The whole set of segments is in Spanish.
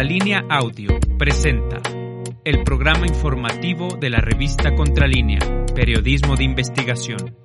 Contralínea Audio presenta el programa informativo de la revista Contralínea, Periodismo de Investigación.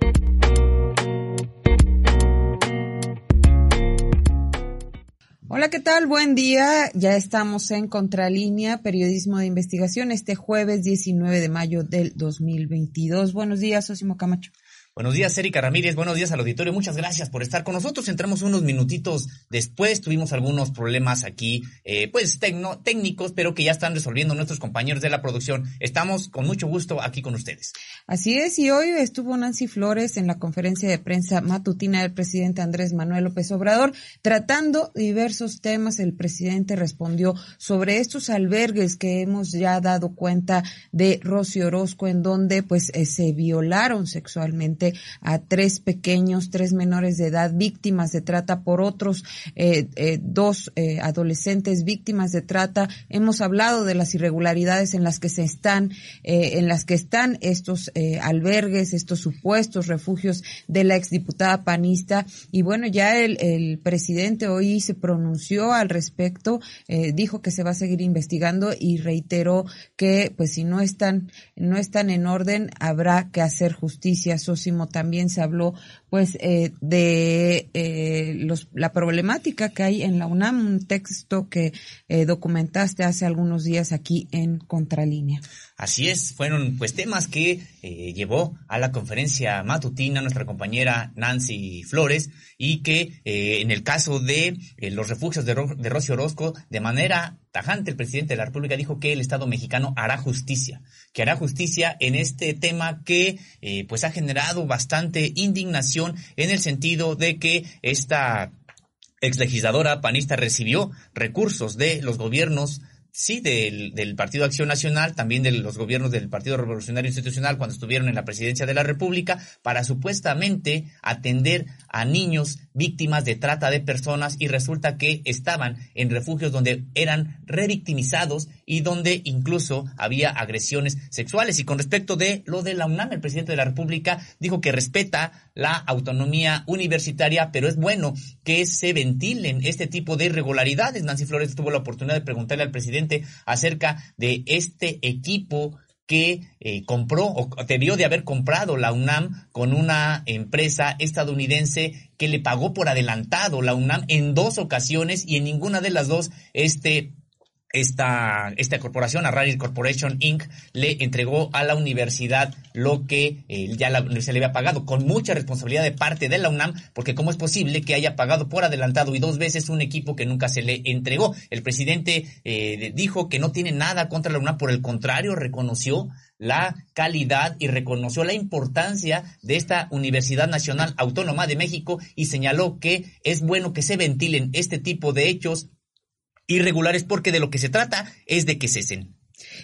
Hola, ¿qué tal? Buen día. Ya estamos en Contralínea, Periodismo de Investigación, este jueves 19 de mayo del 2022. Buenos días, Osimo Camacho. Buenos días, Erika Ramírez. Buenos días al auditorio. Muchas gracias por estar con nosotros. Entramos unos minutitos después. Tuvimos algunos problemas aquí, eh, pues técnicos, pero que ya están resolviendo nuestros compañeros de la producción. Estamos con mucho gusto aquí con ustedes. Así es. Y hoy estuvo Nancy Flores en la conferencia de prensa matutina del presidente Andrés Manuel López Obrador, tratando diversos temas. El presidente respondió sobre estos albergues que hemos ya dado cuenta de Rosy Orozco, en donde pues eh, se violaron sexualmente a tres pequeños, tres menores de edad víctimas de trata por otros eh, eh, dos eh, adolescentes víctimas de trata. Hemos hablado de las irregularidades en las que se están, en las que están estos albergues, estos supuestos refugios de la exdiputada panista. Y bueno, ya el, presidente hoy se pronunció al respecto, dijo que se va a seguir investigando y reiteró que pues si no están, no están en orden, habrá que hacer justicia. Sosimo también se habló pues eh, de eh, los, la problemática que hay en la UNAM, un texto que eh, documentaste hace algunos días aquí en Contralínea. Así es, fueron pues temas que llevó a la conferencia matutina nuestra compañera Nancy Flores y que en el caso de los refugios de, de Rocío Orozco, de manera tajante el presidente de la República dijo que el Estado mexicano hará justicia, que hará justicia en este tema que pues ha generado bastante indignación en el sentido de que esta exlegisladora panista recibió recursos de los gobiernos sí, del, del, Partido Acción Nacional, también de los gobiernos del Partido Revolucionario Institucional cuando estuvieron en la presidencia de la República, para supuestamente atender a niños víctimas de trata de personas y resulta que estaban en refugios donde eran revictimizados y donde incluso había agresiones sexuales. Y con respecto de lo de la UNAM, el presidente de la República dijo que respeta la autonomía universitaria, pero es bueno que se ventilen este tipo de irregularidades. Nancy Flores tuvo la oportunidad de preguntarle al presidente acerca de este equipo que eh, compró o debió de haber comprado la UNAM con una empresa estadounidense que le pagó por adelantado la UNAM en dos ocasiones y en ninguna de las dos este esta, esta corporación, Arrari Corporation Inc., le entregó a la universidad lo que eh, ya la, se le había pagado, con mucha responsabilidad de parte de la UNAM, porque cómo es posible que haya pagado por adelantado y dos veces un equipo que nunca se le entregó. El presidente eh, dijo que no tiene nada contra la UNAM, por el contrario, reconoció la calidad y reconoció la importancia de esta Universidad Nacional Autónoma de México y señaló que es bueno que se ventilen este tipo de hechos irregulares porque de lo que se trata es de que cesen.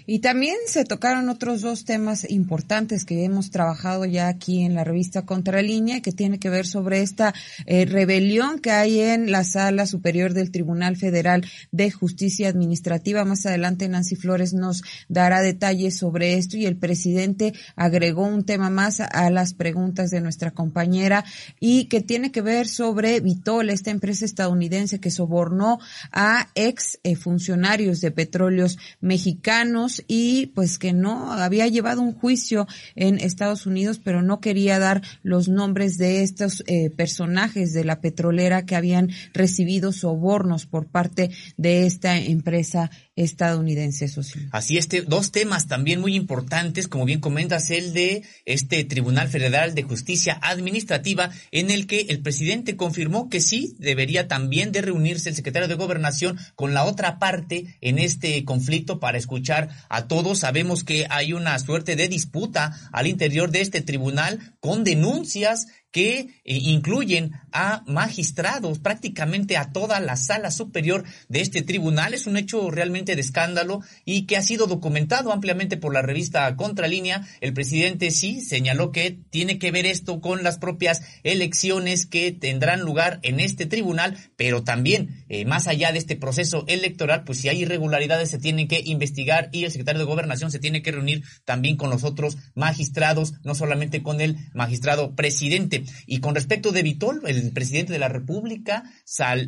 Y también se tocaron otros dos temas importantes que hemos trabajado ya aquí en la revista Contralínea, que tiene que ver sobre esta eh, rebelión que hay en la Sala Superior del Tribunal Federal de Justicia Administrativa. Más adelante Nancy Flores nos dará detalles sobre esto y el presidente agregó un tema más a las preguntas de nuestra compañera y que tiene que ver sobre Vitol, esta empresa estadounidense que sobornó a ex eh, funcionarios de petróleos mexicanos y pues que no había llevado un juicio en Estados Unidos, pero no quería dar los nombres de estos eh, personajes de la petrolera que habían recibido sobornos por parte de esta empresa estadounidense, socio. Así este, dos temas también muy importantes, como bien comentas, el de este Tribunal Federal de Justicia Administrativa, en el que el presidente confirmó que sí debería también de reunirse el secretario de Gobernación con la otra parte en este conflicto para escuchar a todos. Sabemos que hay una suerte de disputa al interior de este tribunal con denuncias que eh, incluyen a magistrados, prácticamente a toda la sala superior de este tribunal. Es un hecho realmente de escándalo y que ha sido documentado ampliamente por la revista Contralínea. El presidente sí señaló que tiene que ver esto con las propias elecciones que tendrán lugar en este tribunal, pero también eh, más allá de este proceso electoral, pues si hay irregularidades se tienen que investigar y el secretario de Gobernación se tiene que reunir también con los otros magistrados, no solamente con el magistrado presidente Y con respecto de Vitol, el presidente de la República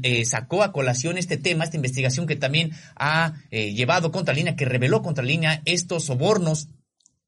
eh, sacó a colación este tema, esta investigación que también ha eh, llevado contra línea, que reveló contra línea estos sobornos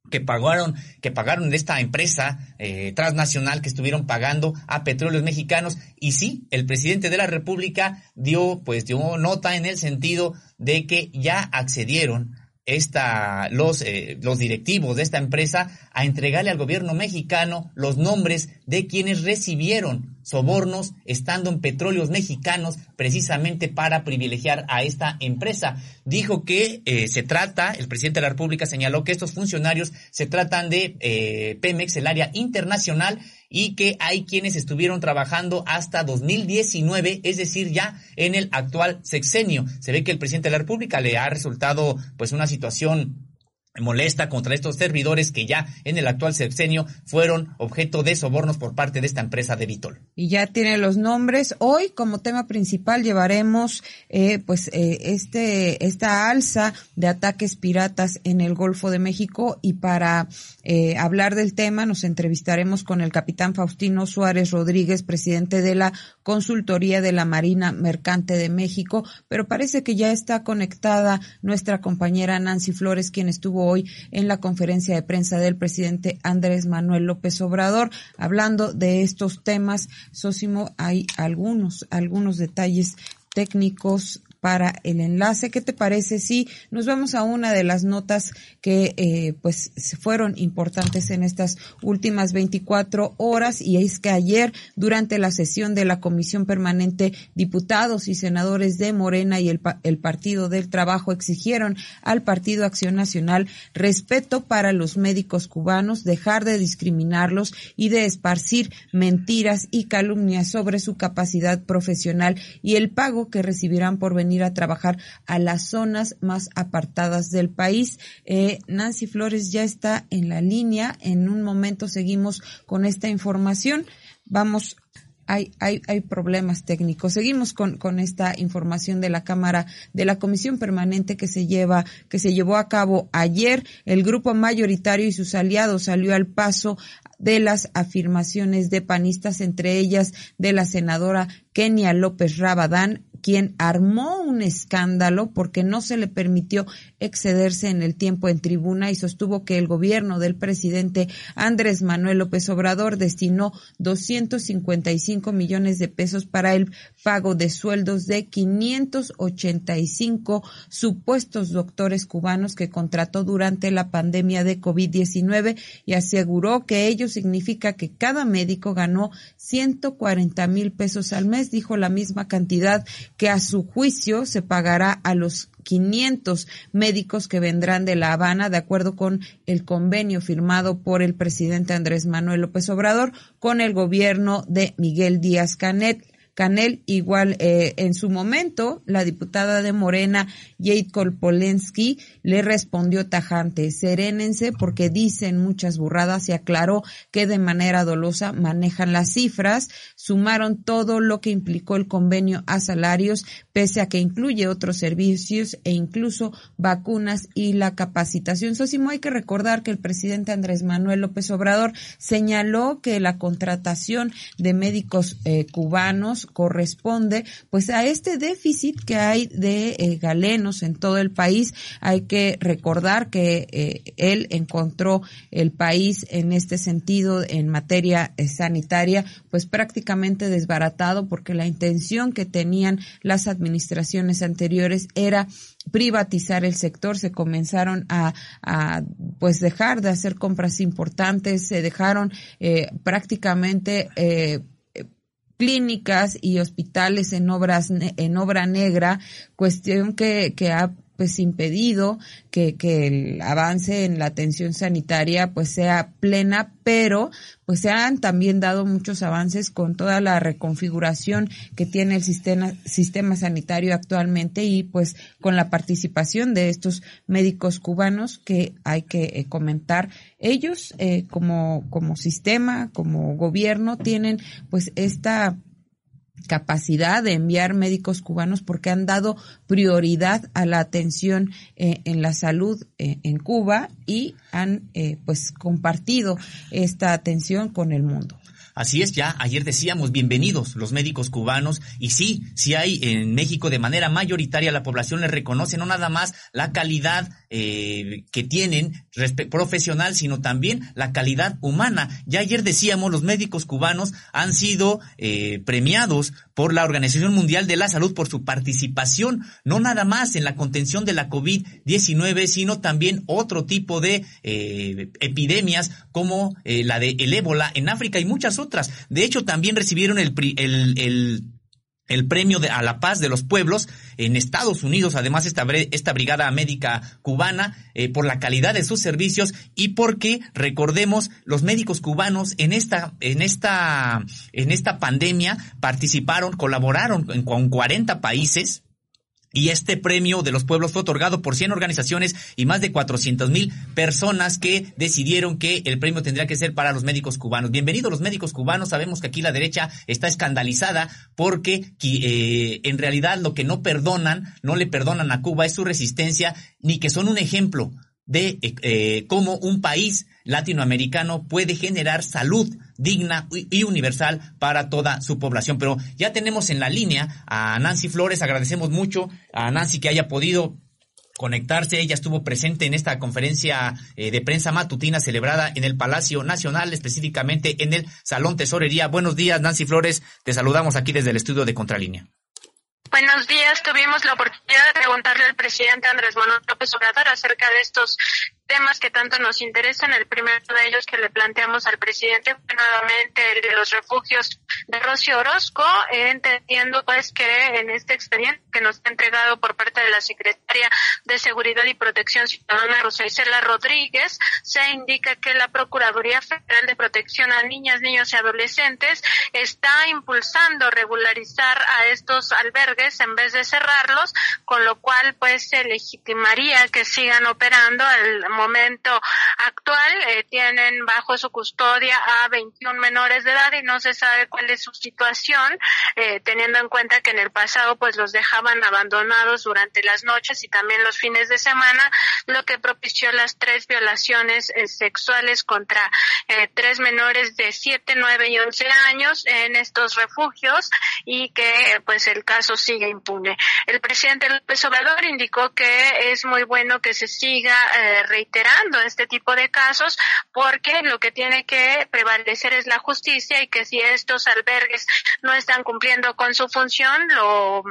que pagaron, que pagaron esta empresa eh, transnacional que estuvieron pagando a petróleos mexicanos. Y sí, el presidente de la República dio, pues, dio nota en el sentido de que ya accedieron esta, los, eh, los directivos de esta empresa a entregarle al gobierno mexicano los nombres de quienes recibieron sobornos estando en petróleos mexicanos precisamente para privilegiar a esta empresa. Dijo que eh, se trata, el presidente de la República señaló que estos funcionarios se tratan de eh, Pemex, el área internacional, y que hay quienes estuvieron trabajando hasta 2019, es decir, ya en el actual sexenio. Se ve que el presidente de la República le ha resultado pues una situación molesta contra estos servidores que ya en el actual sexenio fueron objeto de sobornos por parte de esta empresa de Vitol. Y ya tiene los nombres. Hoy como tema principal llevaremos eh, pues eh, este esta alza de ataques piratas en el Golfo de México y para eh, hablar del tema nos entrevistaremos con el capitán Faustino Suárez Rodríguez, presidente de la Consultoría de la Marina Mercante de México, pero parece que ya está conectada nuestra compañera Nancy Flores, quien estuvo hoy en la conferencia de prensa del presidente Andrés Manuel López Obrador, hablando de estos temas. Sósimo, hay algunos, algunos detalles técnicos para el enlace. ¿Qué te parece si nos vamos a una de las notas que eh, pues fueron importantes en estas últimas 24 horas y es que ayer durante la sesión de la Comisión Permanente diputados y senadores de Morena y el, el Partido del Trabajo exigieron al Partido Acción Nacional respeto para los médicos cubanos, dejar de discriminarlos y de esparcir mentiras y calumnias sobre su capacidad profesional y el pago que recibirán por venir a trabajar a las zonas más apartadas del país. Eh, Nancy Flores ya está en la línea. En un momento seguimos con esta información. Vamos hay, hay, hay problemas técnicos. Seguimos con, con esta información de la Cámara, de la Comisión Permanente que se lleva, que se llevó a cabo ayer. El grupo mayoritario y sus aliados salió al paso de las afirmaciones de panistas, entre ellas de la senadora Kenia López Rabadán, quien armó un escándalo porque no se le permitió excederse en el tiempo en tribuna y sostuvo que el gobierno del presidente Andrés Manuel López Obrador destinó 255 millones de pesos para el pago de sueldos de 585 supuestos doctores cubanos que contrató durante la pandemia de COVID-19 y aseguró que ello significa que cada médico ganó 140 mil pesos al mes, dijo la misma cantidad que a su juicio se pagará a los 500 médicos que vendrán de La Habana, de acuerdo con el convenio firmado por el presidente Andrés Manuel López Obrador con el gobierno de Miguel Díaz Canet. Canel, igual eh, en su momento, la diputada de Morena, Jade Kolpolensky, le respondió tajante, serénense porque dicen muchas burradas y aclaró que de manera dolosa manejan las cifras, sumaron todo lo que implicó el convenio a salarios, pese a que incluye otros servicios e incluso vacunas y la capacitación. Sosimo, hay que recordar que el presidente Andrés Manuel López Obrador señaló que la contratación de médicos eh, cubanos corresponde pues a este déficit que hay de eh, galenos en todo el país. Hay que recordar que eh, él encontró el país en este sentido en materia eh, sanitaria pues prácticamente desbaratado porque la intención que tenían las administraciones anteriores era privatizar el sector, se comenzaron a, a, pues dejar de hacer compras importantes, se dejaron eh, prácticamente clínicas y hospitales en obras en obra negra, cuestión que, que ha pues impedido que, que el avance en la atención sanitaria pues sea plena, pero pues se han también dado muchos avances con toda la reconfiguración que tiene el sistema, sistema sanitario actualmente y pues con la participación de estos médicos cubanos que hay que eh, comentar. Ellos eh, como, como sistema, como gobierno tienen pues esta capacidad de enviar médicos cubanos porque han dado prioridad a la atención eh, en la salud eh, en Cuba y han eh, pues compartido esta atención con el mundo. Así es, ya ayer decíamos, bienvenidos los médicos cubanos. Y sí, sí hay en México de manera mayoritaria la población les reconoce no nada más la calidad eh, que tienen profesional, sino también la calidad humana. Ya ayer decíamos, los médicos cubanos han sido eh, premiados por la Organización Mundial de la Salud por su participación, no nada más en la contención de la COVID-19, sino también otro tipo de eh, epidemias como la de el ébola en África y muchas otras. De hecho, también recibieron el, el, el el premio de, a la paz de los pueblos en Estados Unidos, además esta, esta brigada médica cubana, eh, por la calidad de sus servicios y porque, recordemos, los médicos cubanos en esta, en esta, en esta pandemia participaron, colaboraron con 40 países, y este premio de los pueblos fue otorgado por 100 organizaciones y más de 400 mil personas que decidieron que el premio tendría que ser para los médicos cubanos. Bienvenidos los médicos cubanos. Sabemos que aquí la derecha está escandalizada porque eh, en realidad lo que no perdonan, no le perdonan a Cuba es su resistencia, ni que son un ejemplo de eh, cómo un país latinoamericano puede generar salud digna y universal para toda su población. Pero ya tenemos en la línea a Nancy Flores, agradecemos mucho a Nancy que haya podido conectarse. Ella estuvo presente en esta conferencia eh, de prensa matutina celebrada en el Palacio Nacional, específicamente en el Salón Tesorería. Buenos días, Nancy Flores. Te saludamos aquí desde el estudio de Contralínea. Buenos días. Tuvimos la oportunidad de preguntarle al presidente Andrés Manuel López Obrador acerca de estos temas que tanto nos interesan. El primero de ellos que le planteamos al presidente fue nuevamente el de los refugios de Rocío Orozco, entendiendo pues que en este expediente que nos ha entregado por parte de la Secretaria de Seguridad y Protección Ciudadana, Rosa Isela Rodríguez, se indica que la Procuraduría Federal de Protección a Niñas, Niños y Adolescentes está impulsando regularizar a estos albergues en vez de cerrarlos, con lo cual pues se legitimaría que sigan operando al momento actual eh, tienen bajo su custodia a 21 menores de edad y no se sabe cuál es su situación, eh, teniendo en cuenta que en el pasado pues los dejaban abandonados durante las noches y también los fines de semana, lo que propició las tres violaciones eh, sexuales contra tres menores de 7, 9 y 11 años en estos refugios y que pues el caso sigue impune. El presidente López Obrador indicó que es muy bueno que se siga reiterando este tipo de casos porque lo que tiene que prevalecer es la justicia y que si estos albergues no están cumpliendo con su función, lo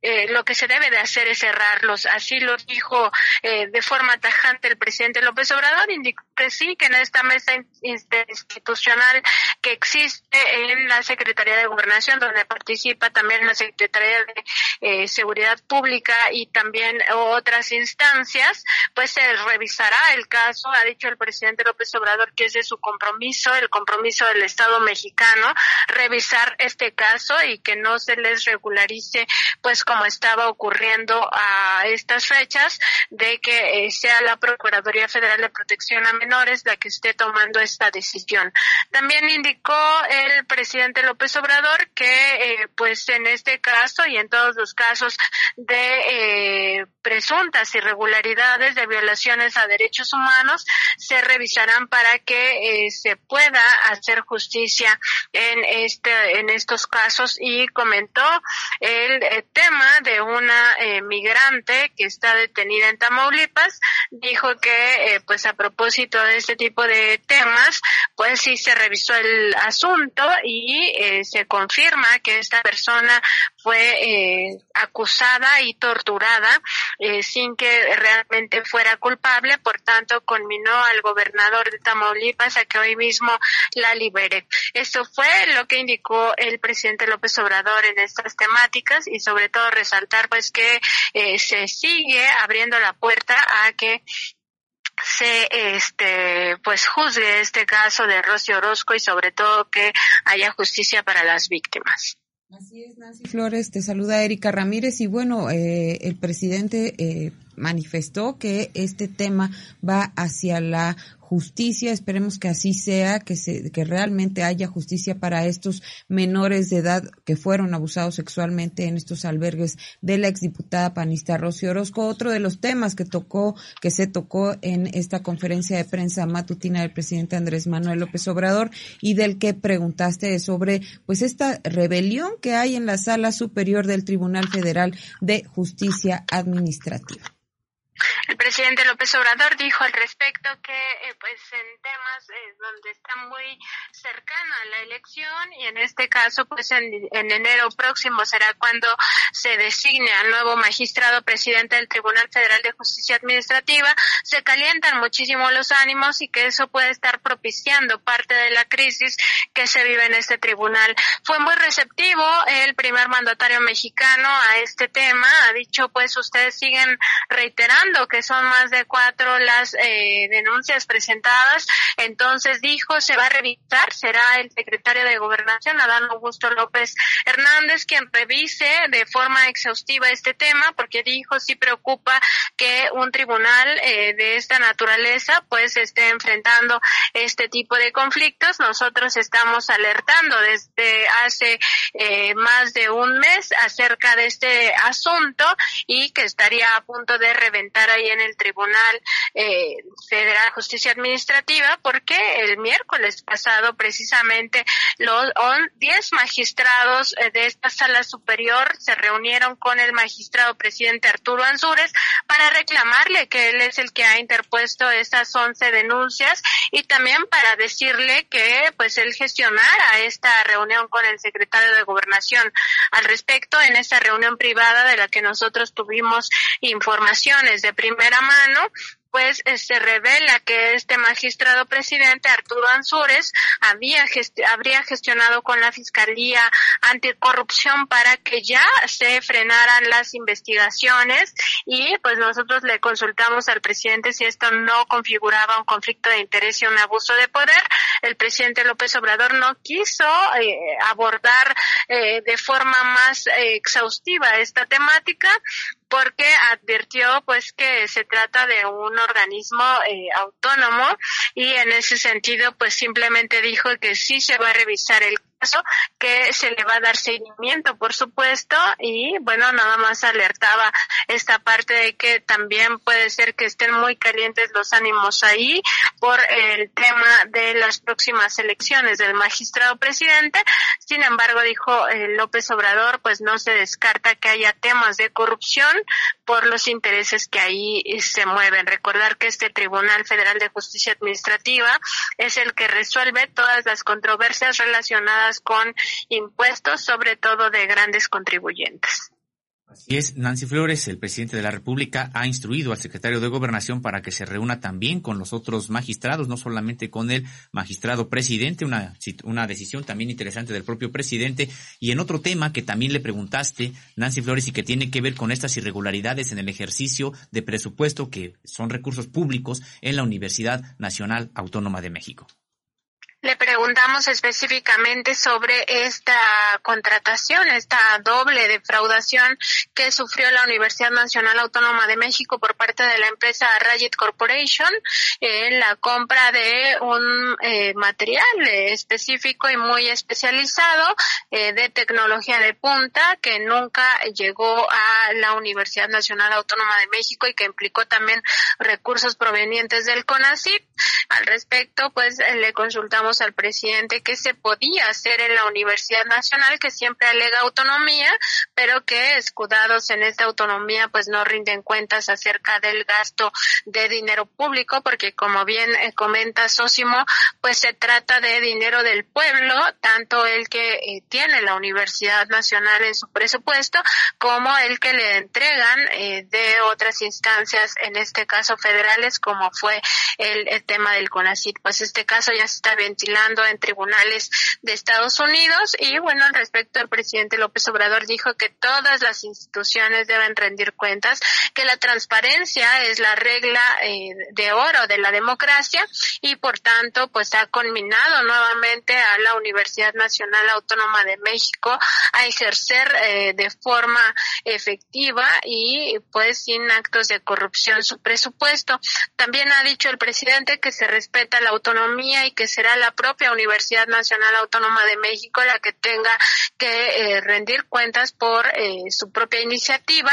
eh, lo que se debe de hacer es cerrarlos. Así lo dijo eh, de forma tajante el presidente López Obrador, indicó que sí, que en esta mesa institucional que existe en la Secretaría de Gobernación, donde participa también la Secretaría de eh, Seguridad Pública y también otras instancias, pues se revisará el caso. Ha dicho el presidente López Obrador que es de su compromiso, el compromiso del Estado mexicano, revisar este caso y que no se les regularice pues como estaba ocurriendo a estas fechas, de que eh, sea la Procuraduría Federal de Protección a Menores la que esté tomando esta decisión. También indicó el presidente López Obrador que, eh, pues en este caso y en todos los casos de eh, presuntas irregularidades de violaciones a derechos humanos, se revisarán para que se pueda hacer justicia en este en estos casos y comentó el tema de una eh, migrante que está detenida en Tamaulipas. Dijo que, eh, pues a propósito de este tipo de temas, pues sí se revisó el asunto y eh, se confirma que esta persona fue acusada y torturada sin que realmente fuera culpable. Por tanto, conminó al gobernador de Tamaulipas a que hoy mismo la libere. Esto fue lo que indicó el presidente López Obrador en estas temáticas y sobre todo resaltar pues que eh, se sigue abriendo la puerta a que se este pues juzgue este caso de Rocío Orozco y sobre todo que haya justicia para las víctimas. Así es, Nancy Flores, te saluda Erika Ramírez y bueno, eh, el presidente eh, manifestó que este tema va hacia la justicia. Esperemos que así sea, que se, que realmente haya justicia para estos menores de edad que fueron abusados sexualmente en estos albergues de la exdiputada panista Rocío Orozco. Otro de los temas que tocó, que se tocó en esta conferencia de prensa matutina del presidente Andrés Manuel López Obrador y del que preguntaste sobre pues esta rebelión que hay en la sala superior del Tribunal Federal de Justicia Administrativa. El presidente López Obrador dijo al respecto que, eh, pues, en temas eh, donde está muy cercana la elección y en este caso, pues, en, enero próximo será cuando se designe al nuevo magistrado presidente del Tribunal Federal de Justicia Administrativa, se calientan muchísimo los ánimos y que eso puede estar propiciando parte de la crisis que se vive en este tribunal. Fue muy receptivo el primer mandatario mexicano a este tema, ha dicho, pues, ustedes siguen reiterando que son más de cuatro las eh, denuncias presentadas. Entonces dijo, se va a revisar, será el secretario de Gobernación, Adán Augusto López Hernández, quien revise de forma exhaustiva este tema, porque dijo, sí preocupa que un tribunal eh, de esta naturaleza pues esté enfrentando este tipo de conflictos. Nosotros estamos alertando desde hace eh, más de un mes acerca de este asunto y que estaría a punto de reventar ahí en el Tribunal eh, Federal de Justicia Administrativa porque el miércoles pasado precisamente los 10 magistrados eh, de esta sala superior se reunieron con el magistrado presidente Arturo Ansúrez para reclamarle que él es el que ha interpuesto estas 11 denuncias y también para decirle que pues él gestionara esta reunión con el secretario de Gobernación al respecto en esta reunión privada de la que nosotros tuvimos informaciones primera mano pues eh, se revela que este magistrado presidente Arturo Ansúrez había habría gestionado con la Fiscalía Anticorrupción para que ya se frenaran las investigaciones y pues nosotros le consultamos al presidente si esto no configuraba un conflicto de interés y un abuso de poder. El presidente López Obrador no quiso eh, abordar eh, de forma más exhaustiva esta temática porque advirtió pues que se trata de un organismo eh, autónomo y en ese sentido pues simplemente dijo que sí se va a revisar el que se le va a dar seguimiento, por supuesto, y bueno, nada más alertaba esta parte de que también puede ser que estén muy calientes los ánimos ahí por el tema de las próximas elecciones del magistrado presidente. Sin embargo, dijo eh, López Obrador, pues no se descarta que haya temas de corrupción por los intereses que ahí se mueven. Recordar que este Tribunal Federal de Justicia Administrativa es el que resuelve todas las controversias relacionadas con impuestos, sobre todo de grandes contribuyentes. Así es, Nancy Flores, el presidente de la República, ha instruido al secretario de Gobernación para que se reúna también con los otros magistrados, no solamente con el magistrado presidente, una, una decisión también interesante del propio presidente. Y en otro tema que también le preguntaste, Nancy Flores, y que tiene que ver con estas irregularidades en el ejercicio de presupuesto que son recursos públicos en la Universidad Nacional Autónoma de México. Le preguntamos específicamente sobre esta contratación, esta doble defraudación que sufrió la Universidad Nacional Autónoma de México por parte de la empresa Rayet Corporation en la compra de un eh, material específico y muy especializado eh, de tecnología de punta que nunca llegó a la Universidad Nacional Autónoma de México y que implicó también recursos provenientes del CONACYT. Al respecto, pues le consultamos al presidente que se podía hacer en la Universidad Nacional, que siempre alega autonomía, pero que escudados en esta autonomía, pues no rinden cuentas acerca del gasto de dinero público, porque como bien eh, comenta Sósimo, pues se trata de dinero del pueblo, tanto el que eh, tiene la Universidad Nacional en su presupuesto, como el que le entregan eh, de otras instancias, en este caso federales, como fue el, tema del CONACIT. Pues este caso ya se está bien enfrentando en tribunales de Estados Unidos. Y bueno, al respecto, el presidente López Obrador dijo que todas las instituciones deben rendir cuentas, que la transparencia es la regla eh, de oro de la democracia y por tanto, pues ha conminado nuevamente a la Universidad Nacional Autónoma de México a ejercer eh, de forma efectiva y pues sin actos de corrupción su presupuesto. También ha dicho el presidente que se respeta la autonomía y que será la propia Universidad Nacional Autónoma de México la que tenga que eh, rendir cuentas por eh, su propia iniciativa.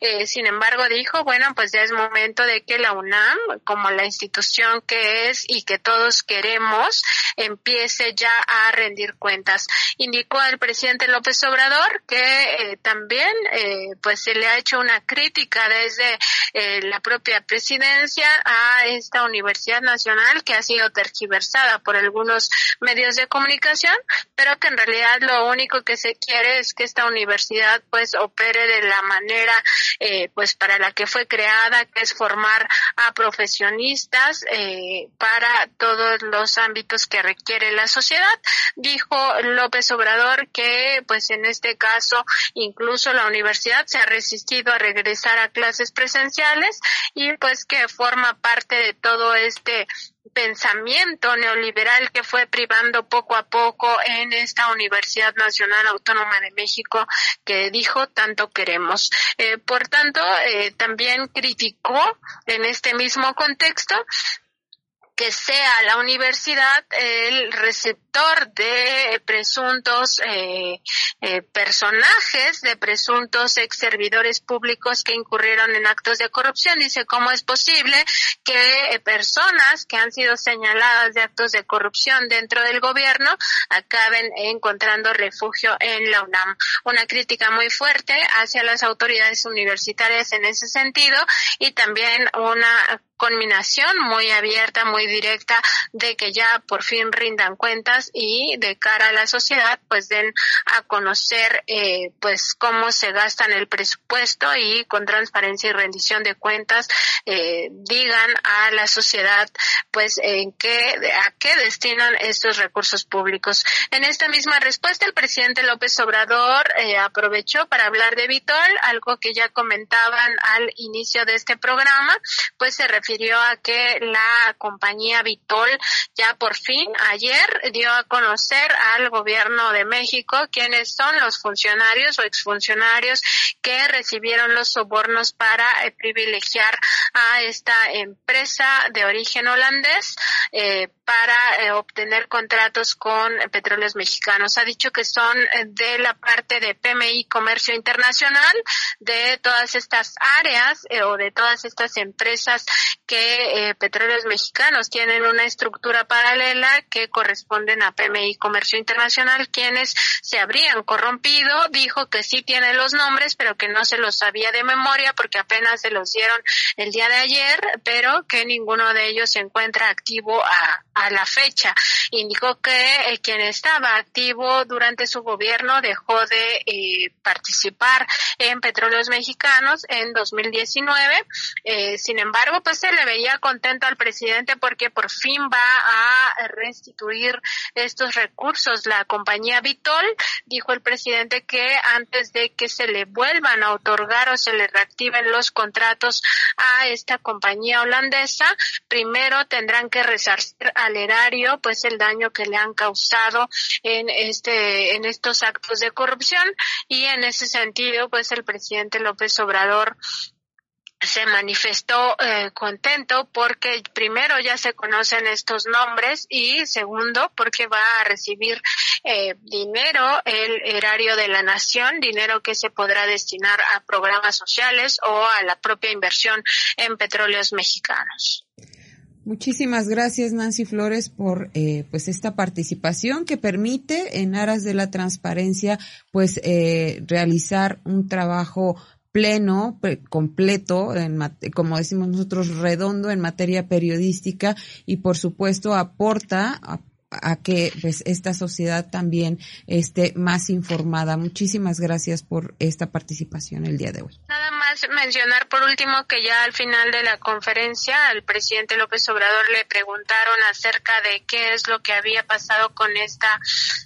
Eh, sin embargo, dijo, bueno, pues ya es momento de que la UNAM, como la institución que es y que todos queremos, empiece ya a rendir cuentas. Indicó el presidente López Obrador que también pues se le ha hecho una crítica desde la propia presidencia a esta Universidad Nacional que ha sido tergiversada por algunos medios de comunicación, pero que en realidad lo único que se quiere es que esta universidad pues opere de la manera eh, pues para la que fue creada, que es formar a profesionistas eh, para todos los ámbitos que requiere la sociedad. Dijo López Obrador que pues en este caso incluso la universidad se ha resistido a regresar a clases presenciales y pues que forma parte de todo este pensamiento neoliberal que fue privando poco a poco en esta Universidad Nacional Autónoma de México que dijo tanto queremos. Eh, por tanto, eh, también criticó en este mismo contexto que sea la universidad el de presuntos eh, eh, personajes, de presuntos ex servidores públicos que incurrieron en actos de corrupción. Dice, ¿cómo es posible que personas que han sido señaladas de actos de corrupción dentro del gobierno acaben encontrando refugio en la UNAM? Una crítica muy fuerte hacia las autoridades universitarias en ese sentido y también una conminación muy abierta, muy directa de que ya por fin rindan cuentas y de cara a la sociedad pues den a conocer eh, pues cómo se gastan el presupuesto y con transparencia y rendición de cuentas eh, digan a la sociedad pues en qué a qué destinan estos recursos públicos. En esta misma respuesta el presidente López Obrador eh, aprovechó para hablar de Vitol, algo que ya comentaban al inicio de este programa, pues se refirió a que la compañía Vitol ya por fin ayer dio a conocer al gobierno de México quiénes son los funcionarios o exfuncionarios que recibieron los sobornos para eh, privilegiar a esta empresa de origen holandés eh, para eh, obtener contratos con petróleos mexicanos. Ha dicho que son de la parte de PMI Comercio Internacional, de todas estas áreas o de todas estas empresas que Petróleos Mexicanos tienen una estructura paralela que corresponden a PMI Comercio Internacional, quienes se habrían corrompido. Dijo que sí tiene los nombres, pero que no se los sabía de memoria porque apenas se los dieron el día de ayer, pero que ninguno de ellos se encuentra activo a, a la fecha. Indicó que eh, quien estaba activo durante su gobierno dejó de eh, participar en Petróleos Mexicanos en 2019. Eh, sin embargo, pues se le veía contento al presidente porque por fin va a restituir estos recursos. La compañía Vitol dijo el presidente que antes de que se le vuelvan a otorgar o se le reactiven los contratos a esta compañía holandesa, primero tendrán que resarcir al erario pues el daño que le han causado en este en estos actos de corrupción y en ese sentido pues el presidente López Obrador se manifestó eh, contento porque primero ya se conocen estos nombres y segundo porque va a recibir eh, dinero el erario de la nación, dinero que se podrá destinar a programas sociales o a la propia inversión en petróleos mexicanos. Muchísimas gracias Nancy Flores por eh, pues esta participación que permite en aras de la transparencia pues eh, realizar un trabajo pleno, completo, en, como decimos nosotros, redondo en materia periodística y por supuesto aporta a, que pues esta sociedad también esté más informada. Muchísimas gracias por esta participación el día de hoy. Nada más mencionar por último que ya al final de la conferencia al presidente López Obrador le preguntaron acerca de qué es lo que había pasado con esta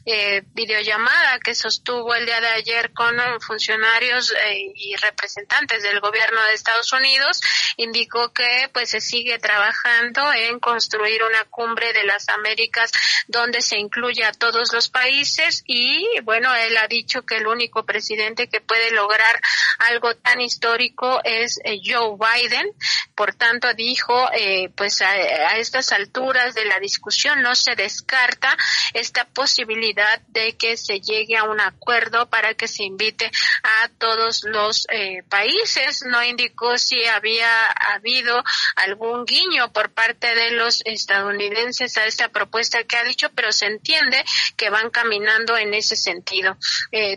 eh, videollamada que sostuvo el día de ayer con funcionarios eh, y representantes del gobierno de Estados Unidos. Indicó que pues se sigue trabajando en construir una cumbre de las Américas donde se incluye a todos los países y bueno, él ha dicho que el único presidente que puede lograr algo tan histórico es eh, Joe Biden. Por tanto, dijo, eh, pues a, estas alturas de la discusión no se descarta esta posibilidad de que se llegue a un acuerdo para que se invite a todos los eh, países. No indicó si había habido algún guiño por parte de los estadounidenses a esta propuesta que ha dicho, pero se entiende que van caminando en ese sentido.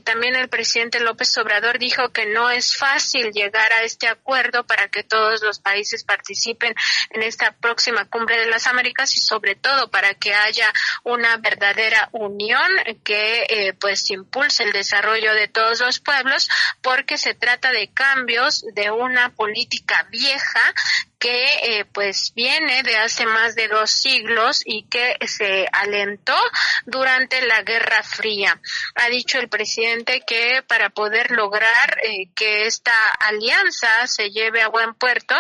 también el presidente López Obrador dijo que no es fácil llegar a este acuerdo para que todos los países participen en esta próxima cumbre de las Américas y sobre todo para que haya una verdadera unión que eh, pues impulse el desarrollo de todos los pueblos porque se trata de cambios de una política vieja que eh, pues viene de hace más de dos siglos y que se alentó durante la Guerra Fría. Ha dicho el presidente que para poder lograr eh, que esta alianza se lleve a buen puerto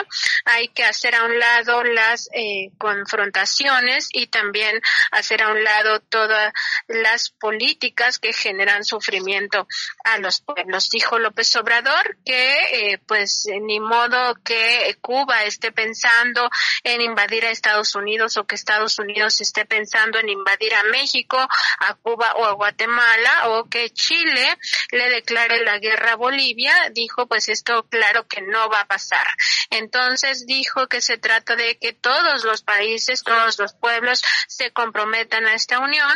hay que hacer a un lado las eh, confrontaciones y también hacer a un lado todas las políticas que generan sufrimiento a los pueblos. Dijo López Obrador que pues ni modo que Cuba esté pensando en invadir a Estados Unidos o que Estados Unidos esté pensando en invadir a México, a Cuba o a Guatemala o que Chile le declare la guerra a Bolivia, dijo pues esto claro que no va a pasar. Entonces dijo que se trata de que todos los países, todos los pueblos se comprometan a esta unión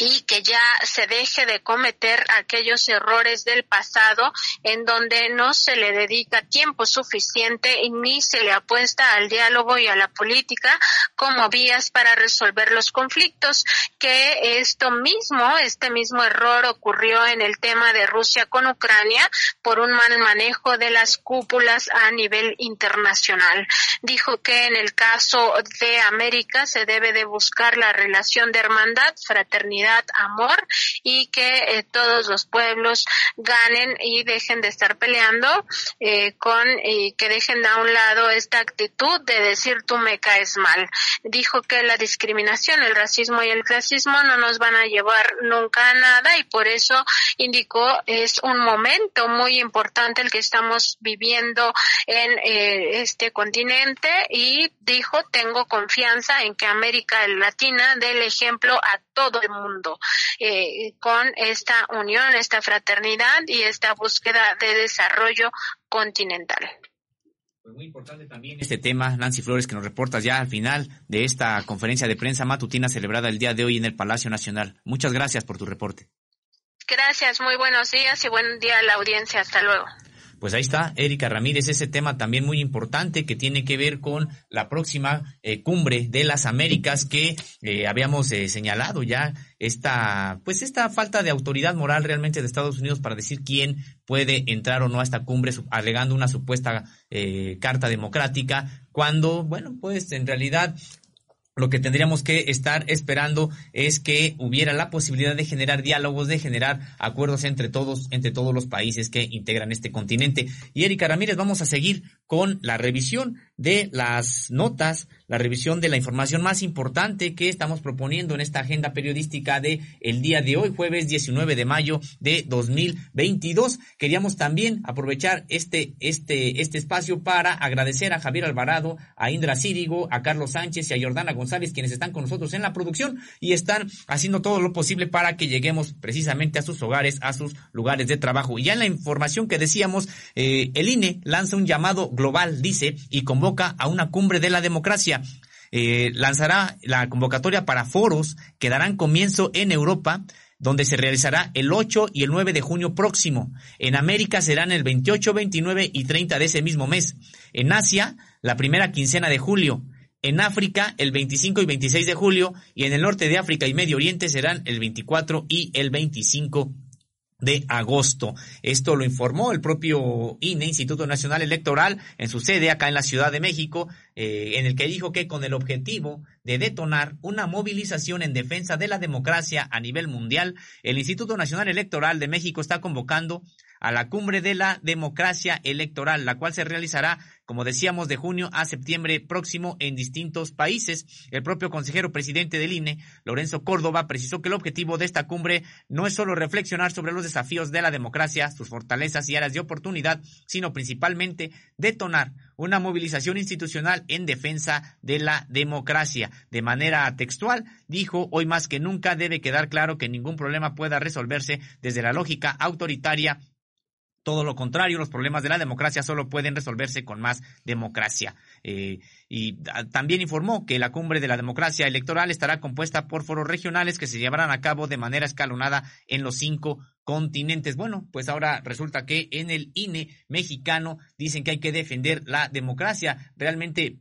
y que ya se deje de cometer aquellos errores del pasado en donde no se le dedica tiempo suficiente y ni se le apuesta al diálogo y a la política como vías para resolver los conflictos, que esto mismo, este mismo error ocurrió en el tema de Rusia con Ucrania por un mal manejo de las cúpulas a nivel internacional. Dijo que en el caso de América se debe de buscar la relación de hermandad, fraternidad, amor y que eh, todos los pueblos ganen y dejen de estar peleando eh, con y que dejen a un lado esta actitud de decir tú me caes mal. Dijo que la discriminación, el racismo y el clasismo no nos van a llevar nunca a nada y por eso indicó es un momento muy importante el que estamos viviendo en eh, este continente y dijo tengo confianza en que América Latina dé el ejemplo a todo el mundo eh, con esta unión, esta fraternidad y esta búsqueda de desarrollo continental. Pues muy importante también este tema, Nancy Flores, que nos reportas ya al final de esta conferencia de prensa matutina celebrada el día de hoy en el Palacio Nacional. Muchas gracias por tu reporte. Gracias, muy buenos días y buen día a la audiencia. Hasta luego. Pues ahí está, Erika Ramírez, ese tema también muy importante que tiene que ver con la próxima eh, cumbre de las Américas que eh, habíamos eh, señalado ya esta, pues esta falta de autoridad moral realmente de Estados Unidos para decir quién puede entrar o no a esta cumbre alegando una supuesta carta democrática cuando, bueno, pues en realidad lo que tendríamos que estar esperando es que hubiera la posibilidad de generar diálogos, de generar acuerdos entre todos, entre todos los países que integran este continente. Y Erika Ramírez, vamos a seguir con la revisión de las notas, la revisión de la información más importante que estamos proponiendo en esta agenda periodística de el día de hoy, jueves 19 de mayo de 2022. Queríamos también aprovechar este, este, este espacio para agradecer a Javier Alvarado, a Indra Círigo, a Carlos Sánchez y a Jordana González, quienes están con nosotros en la producción y están haciendo todo lo posible para que lleguemos precisamente a sus hogares, a sus lugares de trabajo. Y ya en la información que decíamos, eh, el INE lanza un llamado global, dice, y convoca a una cumbre de la democracia. Eh, lanzará la convocatoria para foros que darán comienzo en Europa, donde se realizará el 8 y el 9 de junio próximo. En América serán el 28, 29 y 30 de ese mismo mes. En Asia, la primera quincena de julio. En África, el 25 y 26 de julio. Y en el norte de África y Medio Oriente serán el 24 y el 25 de agosto. Esto lo informó el propio INE, Instituto Nacional Electoral, en su sede acá en la Ciudad de México, eh, en el que dijo que con el objetivo de detonar una movilización en defensa de la democracia a nivel mundial, el Instituto Nacional Electoral de México está convocando a la cumbre de la democracia electoral, la cual se realizará, como decíamos, de junio a septiembre próximo en distintos países. El propio consejero presidente del INE, Lorenzo Córdoba, precisó que el objetivo de esta cumbre no es solo reflexionar sobre los desafíos de la democracia, sus fortalezas y áreas de oportunidad, sino principalmente detonar una movilización institucional en defensa de la democracia. De manera textual, dijo, hoy más que nunca debe quedar claro que ningún problema pueda resolverse desde la lógica autoritaria todo lo contrario, los problemas de la democracia solo pueden resolverse con más democracia. Eh, y también informó que la cumbre de la democracia electoral estará compuesta por foros regionales que se llevarán a cabo de manera escalonada en los cinco continentes. Bueno, pues ahora resulta que en el INE mexicano dicen que hay que defender la democracia. Realmente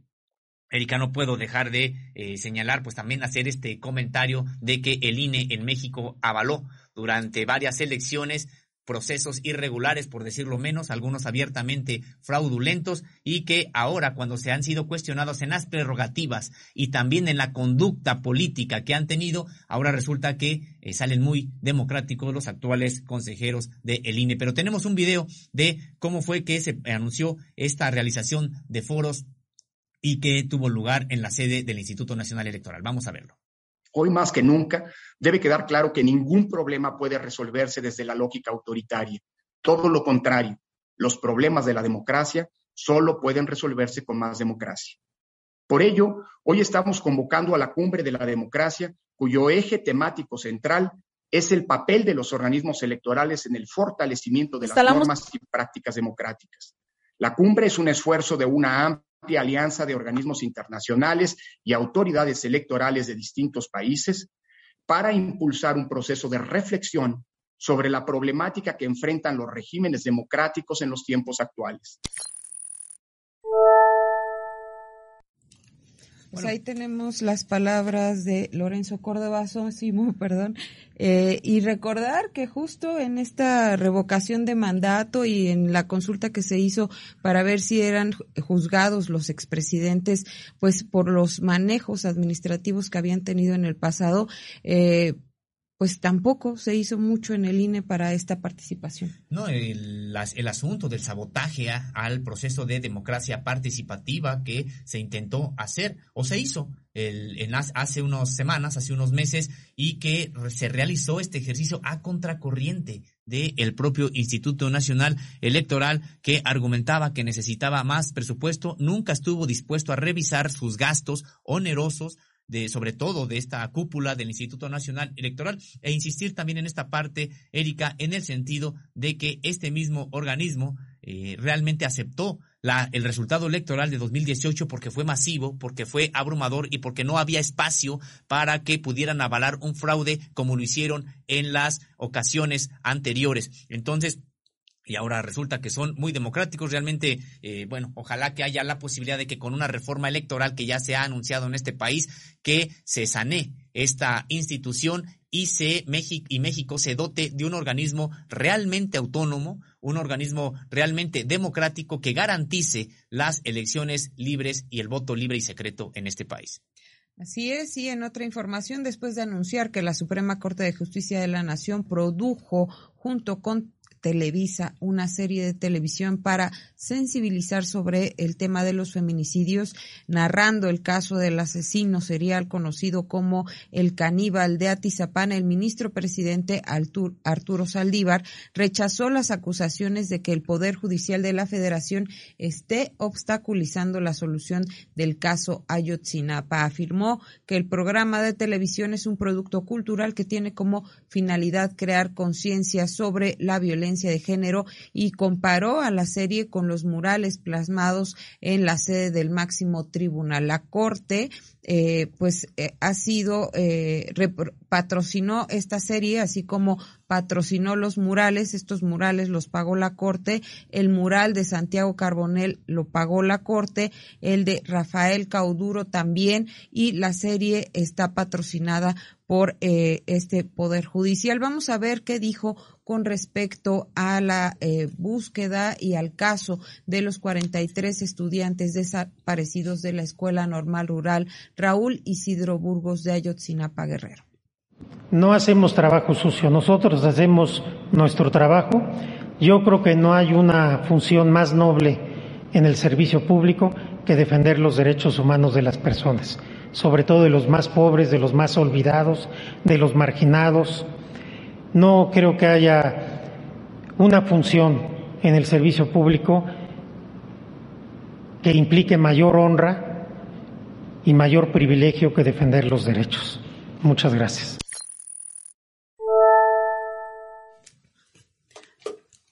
Erika, no puedo dejar de eh, señalar, pues también hacer este comentario de que el INE en México avaló durante varias elecciones procesos irregulares, por decirlo menos, algunos abiertamente fraudulentos, y que ahora, cuando se han sido cuestionados en las prerrogativas y también en la conducta política que han tenido, ahora resulta que eh, salen muy democráticos los actuales consejeros del el INE. Pero tenemos un video de cómo fue que se anunció esta realización de foros y que tuvo lugar en la sede del Instituto Nacional Electoral. Vamos a verlo. Hoy más que nunca debe quedar claro que ningún problema puede resolverse desde la lógica autoritaria. Todo lo contrario, los problemas de la democracia solo pueden resolverse con más democracia. Por ello, hoy estamos convocando a la cumbre de la democracia, cuyo eje temático central es el papel de los organismos electorales en el fortalecimiento de las normas y prácticas democráticas. La cumbre es un esfuerzo de una amplia alianza de organismos internacionales y autoridades electorales de distintos países para impulsar un proceso de reflexión sobre la problemática que enfrentan los regímenes democráticos en los tiempos actuales. Pues ahí tenemos las palabras de Lorenzo Córdoba Simón, perdón, eh, y recordar que justo en esta revocación de mandato y en la consulta que se hizo para ver si eran juzgados los expresidentes, pues por los manejos administrativos que habían tenido en el pasado, eh, pues tampoco se hizo mucho en el INE para esta participación. No, el, asunto del sabotaje al proceso de democracia participativa que se intentó hacer o se hizo el, en, hace unas semanas, hace unos meses, y que se realizó este ejercicio a contracorriente del propio Instituto Nacional Electoral que argumentaba que necesitaba más presupuesto, nunca estuvo dispuesto a revisar sus gastos onerosos de, sobre todo de esta cúpula del Instituto Nacional Electoral, e insistir también en esta parte, Erika, en el sentido de que este mismo organismo eh, realmente aceptó la, el resultado electoral de 2018 porque fue masivo, porque fue abrumador y porque no había espacio para que pudieran avalar un fraude como lo hicieron en las ocasiones anteriores. Entonces, y ahora resulta que son muy democráticos. Realmente, eh, bueno, ojalá que haya la posibilidad de que con una reforma electoral que ya se ha anunciado en este país, que se sane esta institución y, se, México, y México se dote de un organismo realmente autónomo, un organismo realmente democrático que garantice las elecciones libres y el voto libre y secreto en este país. Así es, y en otra información, después de anunciar que la Suprema Corte de Justicia de la Nación produjo junto con Televisa una serie de televisión para sensibilizar sobre el tema de los feminicidios, narrando el caso del asesino serial conocido como el caníbal de Atizapán. El ministro presidente Arturo Saldívar rechazó las acusaciones de que el Poder Judicial de la Federación esté obstaculizando la solución del caso Ayotzinapa. Afirmó que el programa de televisión es un producto cultural que tiene como finalidad crear conciencia sobre la violencia de género y comparó a la serie con los murales plasmados en la sede del máximo tribunal. La Corte eh, pues eh, ha sido, eh, patrocinó esta serie, así como patrocinó los murales, estos murales los pagó la Corte, el mural de Santiago Carbonel lo pagó la Corte, el de Rafael Cauduro también, y la serie está patrocinada por este Poder Judicial. Vamos a ver qué dijo con respecto a la eh, búsqueda y al caso de los 43 estudiantes desaparecidos de la Escuela Normal Rural Raúl Isidro Burgos de Ayotzinapa Guerrero. No hacemos trabajo sucio, nosotros hacemos nuestro trabajo. Yo creo que no hay una función más noble en el servicio público que defender los derechos humanos de las personas, sobre todo de los más pobres, de los más olvidados, de los marginados, no creo que haya una función en el servicio público que implique mayor honra y mayor privilegio que defender los derechos. Muchas gracias.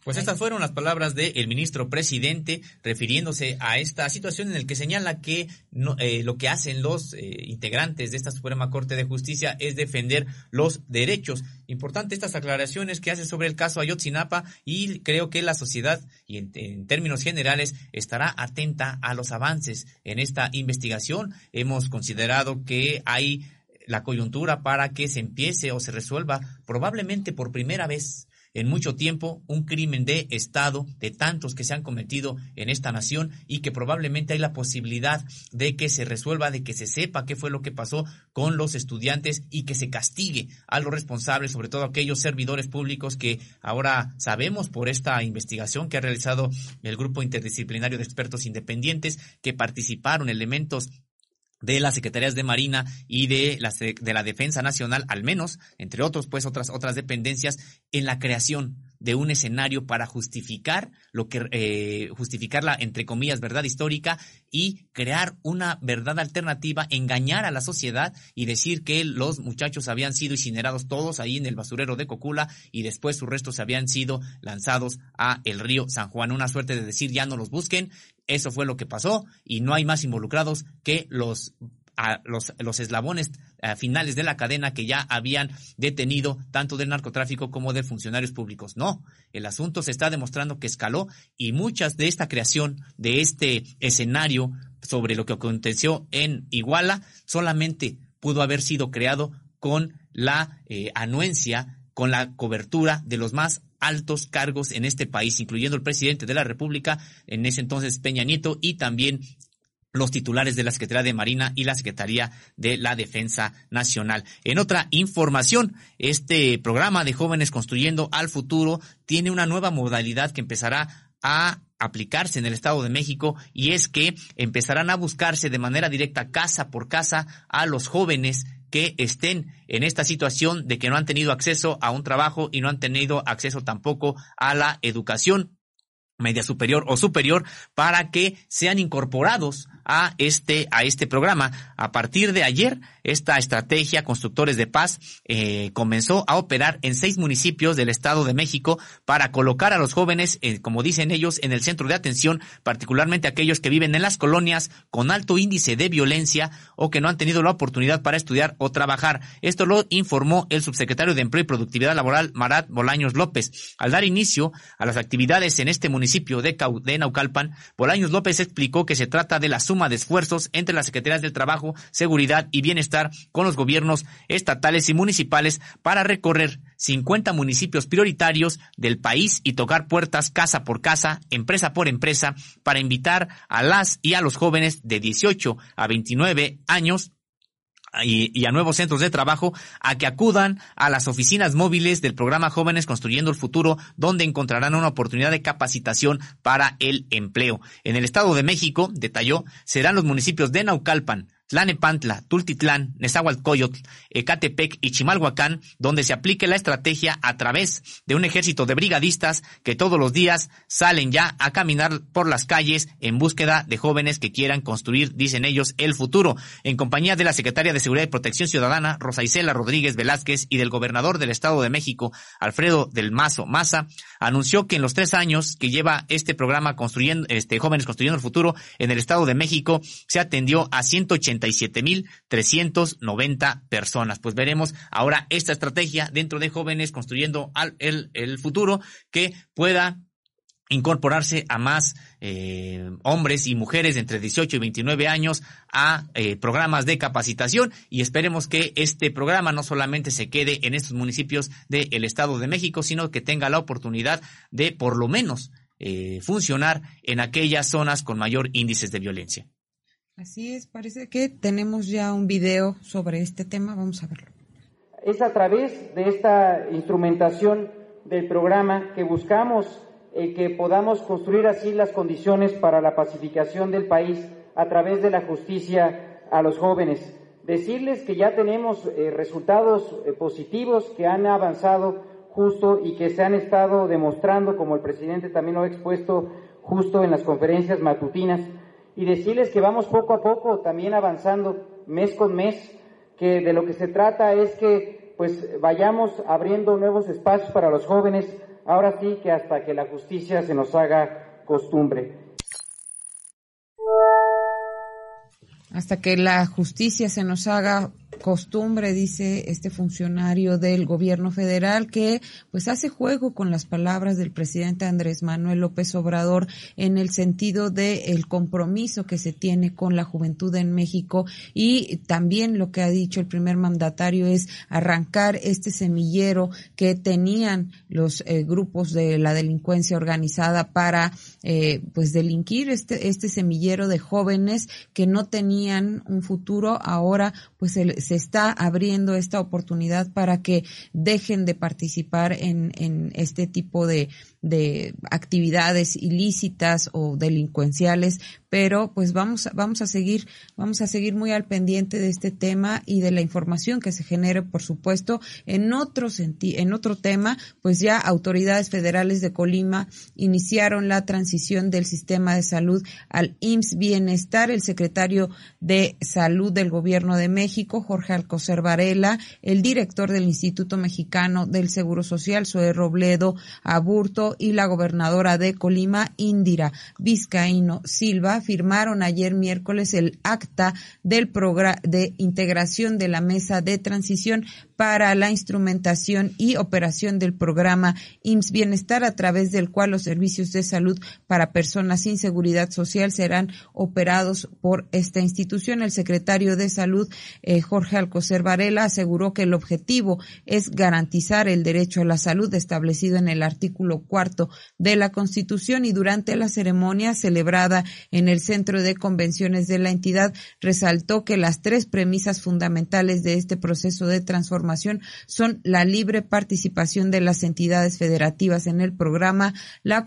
Pues estas fueron las palabras del ministro presidente refiriéndose a esta situación en la que señala que eh, lo que hacen los eh, integrantes de esta Suprema Corte de Justicia es defender los derechos. Importante estas aclaraciones que hace sobre el caso Ayotzinapa y creo que la sociedad y en términos generales estará atenta a los avances en esta investigación. Hemos considerado que hay la coyuntura para que se empiece o se resuelva probablemente por primera vez en mucho tiempo un crimen de Estado de tantos que se han cometido en esta nación y que probablemente hay la posibilidad de que se resuelva, de que se sepa qué fue lo que pasó con los estudiantes y que se castigue a los responsables, sobre todo aquellos servidores públicos que ahora sabemos por esta investigación que ha realizado el grupo interdisciplinario de expertos independientes que participaron elementos de las secretarías de Marina y de la, de la Defensa Nacional, al menos, entre otros, pues otras, otras dependencias, en la creación de un escenario para justificar lo que eh, justificar la entre comillas verdad histórica y crear una verdad alternativa, engañar a la sociedad y decir que los muchachos habían sido incinerados todos ahí en el basurero de Cocula y después sus restos habían sido lanzados a el río San Juan, una suerte de decir ya no los busquen, eso fue lo que pasó y no hay más involucrados que los a los, los eslabones eh, finales de la cadena que ya habían detenido tanto del narcotráfico como de funcionarios públicos. No, el asunto se está demostrando que escaló y muchas de esta creación, de este escenario sobre lo que aconteció en Iguala, solamente pudo haber sido creado con la eh, anuencia, con la cobertura de los más altos cargos en este país, incluyendo el presidente de la República, en ese entonces Peña Nieto, y también los titulares de la Secretaría de Marina y la Secretaría de la Defensa Nacional. En otra información, este programa de jóvenes construyendo al futuro tiene una nueva modalidad que empezará a aplicarse en el Estado de México y es que empezarán a buscarse de manera directa casa por casa a los jóvenes que estén en esta situación de que no han tenido acceso a un trabajo y no han tenido acceso tampoco a la educación media superior o superior para que sean incorporados a este, a este programa. A partir de ayer, esta estrategia Constructores de Paz eh, comenzó a operar en seis municipios del Estado de México para colocar a los jóvenes, eh, como dicen ellos, en el centro de atención, particularmente aquellos que viven en las colonias con alto índice de violencia o que no han tenido la oportunidad para estudiar o trabajar. Esto lo informó el subsecretario de Empleo y Productividad Laboral, Marat Bolaños López. Al dar inicio a las actividades en este municipio de, de Naucalpan, Bolaños López explicó que se trata de la suma de esfuerzos entre las Secretarías del Trabajo, Seguridad y Bienestar con los gobiernos estatales y municipales para recorrer 50 municipios prioritarios del país y tocar puertas casa por casa, empresa por empresa, para invitar a las y a los jóvenes de 18 a 29 años y, a nuevos centros de trabajo a que acudan a las oficinas móviles del programa Jóvenes Construyendo el Futuro, donde encontrarán una oportunidad de capacitación para el empleo. En el Estado de México, detalló, serán los municipios de Naucalpan, Tlanepantla, Tultitlán, Nezahualcóyotl, Ecatepec y Chimalhuacán, donde se aplique la estrategia a través de un ejército de brigadistas que todos los días salen ya a caminar por las calles en búsqueda de jóvenes que quieran construir, dicen ellos, el futuro. En compañía de la secretaria de Seguridad y Protección Ciudadana, Rosa Isela Rodríguez Velázquez, y del gobernador del Estado de México, Alfredo del Mazo Maza, anunció que en los tres años que lleva este programa construyendo, este, Jóvenes Construyendo el Futuro en el Estado de México, se atendió a 180 mil 390 personas. Pues veremos ahora esta estrategia dentro de jóvenes construyendo el, el futuro que pueda incorporarse a más eh, hombres y mujeres de entre 18 y 29 años a eh, programas de capacitación y esperemos que este programa no solamente se quede en estos municipios del Estado de México, sino que tenga la oportunidad de por lo menos eh, funcionar en aquellas zonas con mayor índices de violencia. Así es, parece que tenemos ya un video sobre este tema, vamos a verlo. Es a través de esta instrumentación del programa que buscamos eh, que podamos construir así las condiciones para la pacificación del país a través de la justicia a los jóvenes. Decirles que ya tenemos eh, resultados eh, positivos que han avanzado justo y que se han estado demostrando, como el presidente también lo ha expuesto justo en las conferencias matutinas, y decirles que vamos poco a poco también avanzando mes con mes, que de lo que se trata es que pues vayamos abriendo nuevos espacios para los jóvenes, Ahora sí que hasta que la justicia se nos haga costumbre. Hasta que la justicia se nos haga costumbre, dice este funcionario del gobierno federal, que pues hace juego con las palabras del presidente Andrés Manuel López Obrador en el sentido de el compromiso que se tiene con la juventud en México. Y también lo que ha dicho el primer mandatario es arrancar este semillero que tenían los eh, grupos de la delincuencia organizada para eh, pues delinquir este este semillero de jóvenes que no tenían un futuro ahora pues el, se está abriendo esta oportunidad para que dejen de participar en, en este tipo de, de actividades ilícitas o delincuenciales, pero pues vamos, vamos a seguir, vamos a seguir muy al pendiente de este tema y de la información que se genere, por supuesto, en otro en otro tema, pues ya autoridades federales de Colima iniciaron la transición del sistema de salud al IMSS Bienestar, el secretario de Salud del Gobierno de México, Jorge Alcocer Varela, el director del Instituto Mexicano del Seguro Social, Zoe Robledo Aburto, y la gobernadora de Colima, Indira Vizcaíno Silva, firmaron ayer miércoles el acta del programa de integración de la mesa de transición para la instrumentación y operación del programa IMSS Bienestar, a través del cual los servicios de salud para personas sin seguridad social serán operados por esta institución. El secretario de Salud, eh, Jorge Alcocer Varela, aseguró que el objetivo es garantizar el derecho a la salud establecido en el artículo cuarto de la Constitución y durante la ceremonia celebrada en el Centro de Convenciones de la entidad resaltó que las tres premisas fundamentales de este proceso de transformación son la libre participación de las entidades federativas en el programa, la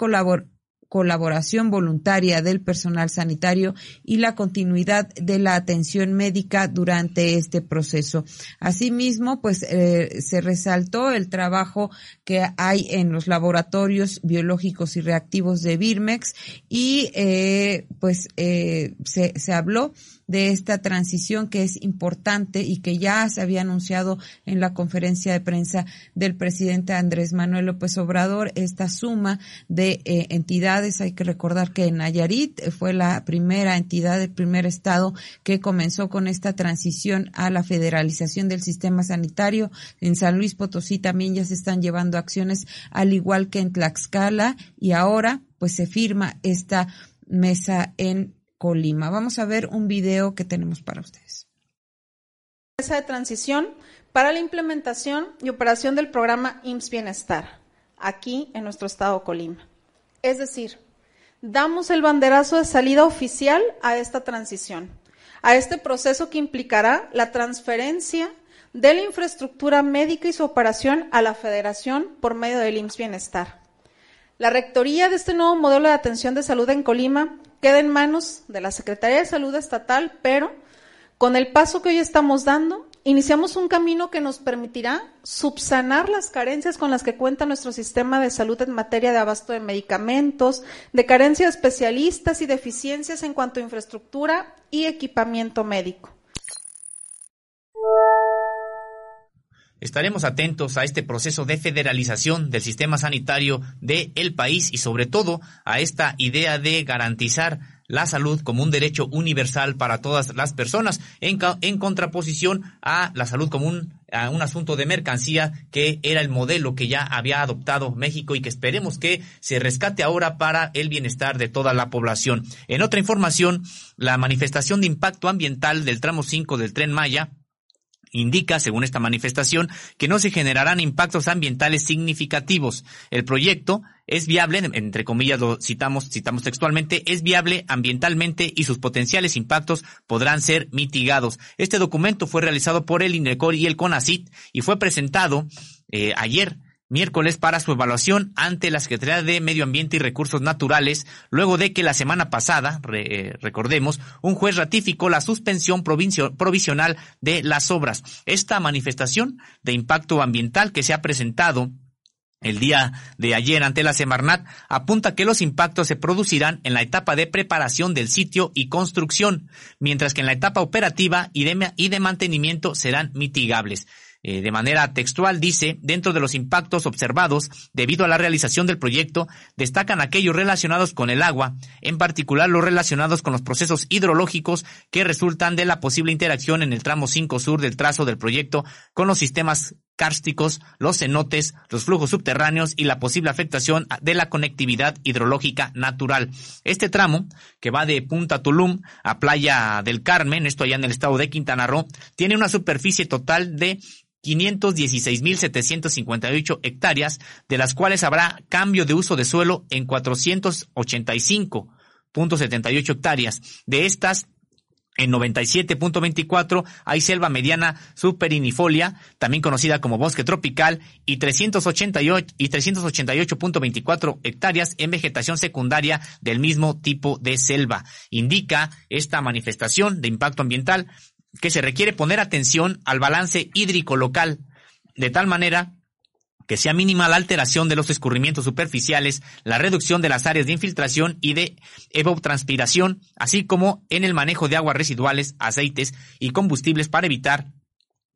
colaboración voluntaria del personal sanitario y la continuidad de la atención médica durante este proceso. Asimismo, pues eh, se resaltó el trabajo que hay en los laboratorios biológicos y reactivos de Birmex y eh, pues eh, se, se habló de esta transición que es importante y que ya se había anunciado en la conferencia de prensa del presidente Andrés Manuel López Obrador, esta suma de eh, entidades. Hay que recordar que Nayarit fue la primera entidad, el primer estado que comenzó con esta transición a la federalización del sistema sanitario. En San Luis Potosí también ya se están llevando acciones, al igual que en Tlaxcala, y ahora pues se firma esta mesa en Colima. Vamos a ver un video que tenemos para ustedes. De transición para la implementación y operación del programa IMSS Bienestar, aquí en nuestro estado Colima. Es decir, damos el banderazo de salida oficial a esta transición, a este proceso que implicará la transferencia de la infraestructura médica y su operación a la federación por medio del IMSS Bienestar. La rectoría de este nuevo modelo de atención de salud en Colima queda en manos de la Secretaría de Salud Estatal, pero con el paso que hoy estamos dando, iniciamos un camino que nos permitirá subsanar las carencias con las que cuenta nuestro sistema de salud en materia de abasto de medicamentos, de carencia de especialistas y deficiencias en cuanto a infraestructura y equipamiento médico. Estaremos atentos a este proceso de federalización del sistema sanitario del el país y sobre todo a esta idea de garantizar la salud como un derecho universal para todas las personas, en, en contraposición a la salud como un, a un asunto de mercancía que era el modelo que ya había adoptado México y que esperemos que se rescate ahora para el bienestar de toda la población. En otra información, la manifestación de impacto ambiental del tramo 5 del tren Maya indica, según esta manifestación, que no se generarán impactos ambientales significativos. El proyecto es viable, entre comillas lo citamos, citamos textualmente, es viable ambientalmente y sus potenciales impactos podrán ser mitigados. Este documento fue realizado por el INECOR y el CONACIT y fue presentado eh, ayer miércoles para su evaluación ante la Secretaría de Medio Ambiente y Recursos Naturales, luego de que la semana pasada, eh, recordemos, un juez ratificó la suspensión provisional de las obras. Esta manifestación de impacto ambiental que se ha presentado el día de ayer ante la Semarnat apunta que los impactos se producirán en la etapa de preparación del sitio y construcción, mientras que en la etapa operativa y de mantenimiento serán mitigables. Eh, de manera textual dice, dentro de los impactos observados debido a la realización del proyecto, destacan aquellos relacionados con el agua, en particular los relacionados con los procesos hidrológicos que resultan de la posible interacción en el tramo 5 sur del trazo del proyecto con los sistemas cársticos, los cenotes, los flujos subterráneos y la posible afectación de la conectividad hidrológica natural. Este tramo, que va de Punta Tulum a Playa del Carmen, esto allá en el estado de Quintana Roo, tiene una superficie total de 516.758 hectáreas, de las cuales habrá cambio de uso de suelo en 485.78 hectáreas. De estas, en 97.24 hay selva mediana superinifolia, también conocida como bosque tropical, y 388 y 388.24 hectáreas en vegetación secundaria del mismo tipo de selva. Indica esta manifestación de impacto ambiental que se requiere poner atención al balance hídrico local, de tal manera que sea mínima la alteración de los escurrimientos superficiales, la reducción de las áreas de infiltración y de evapotranspiración, así como en el manejo de aguas residuales, aceites y combustibles para evitar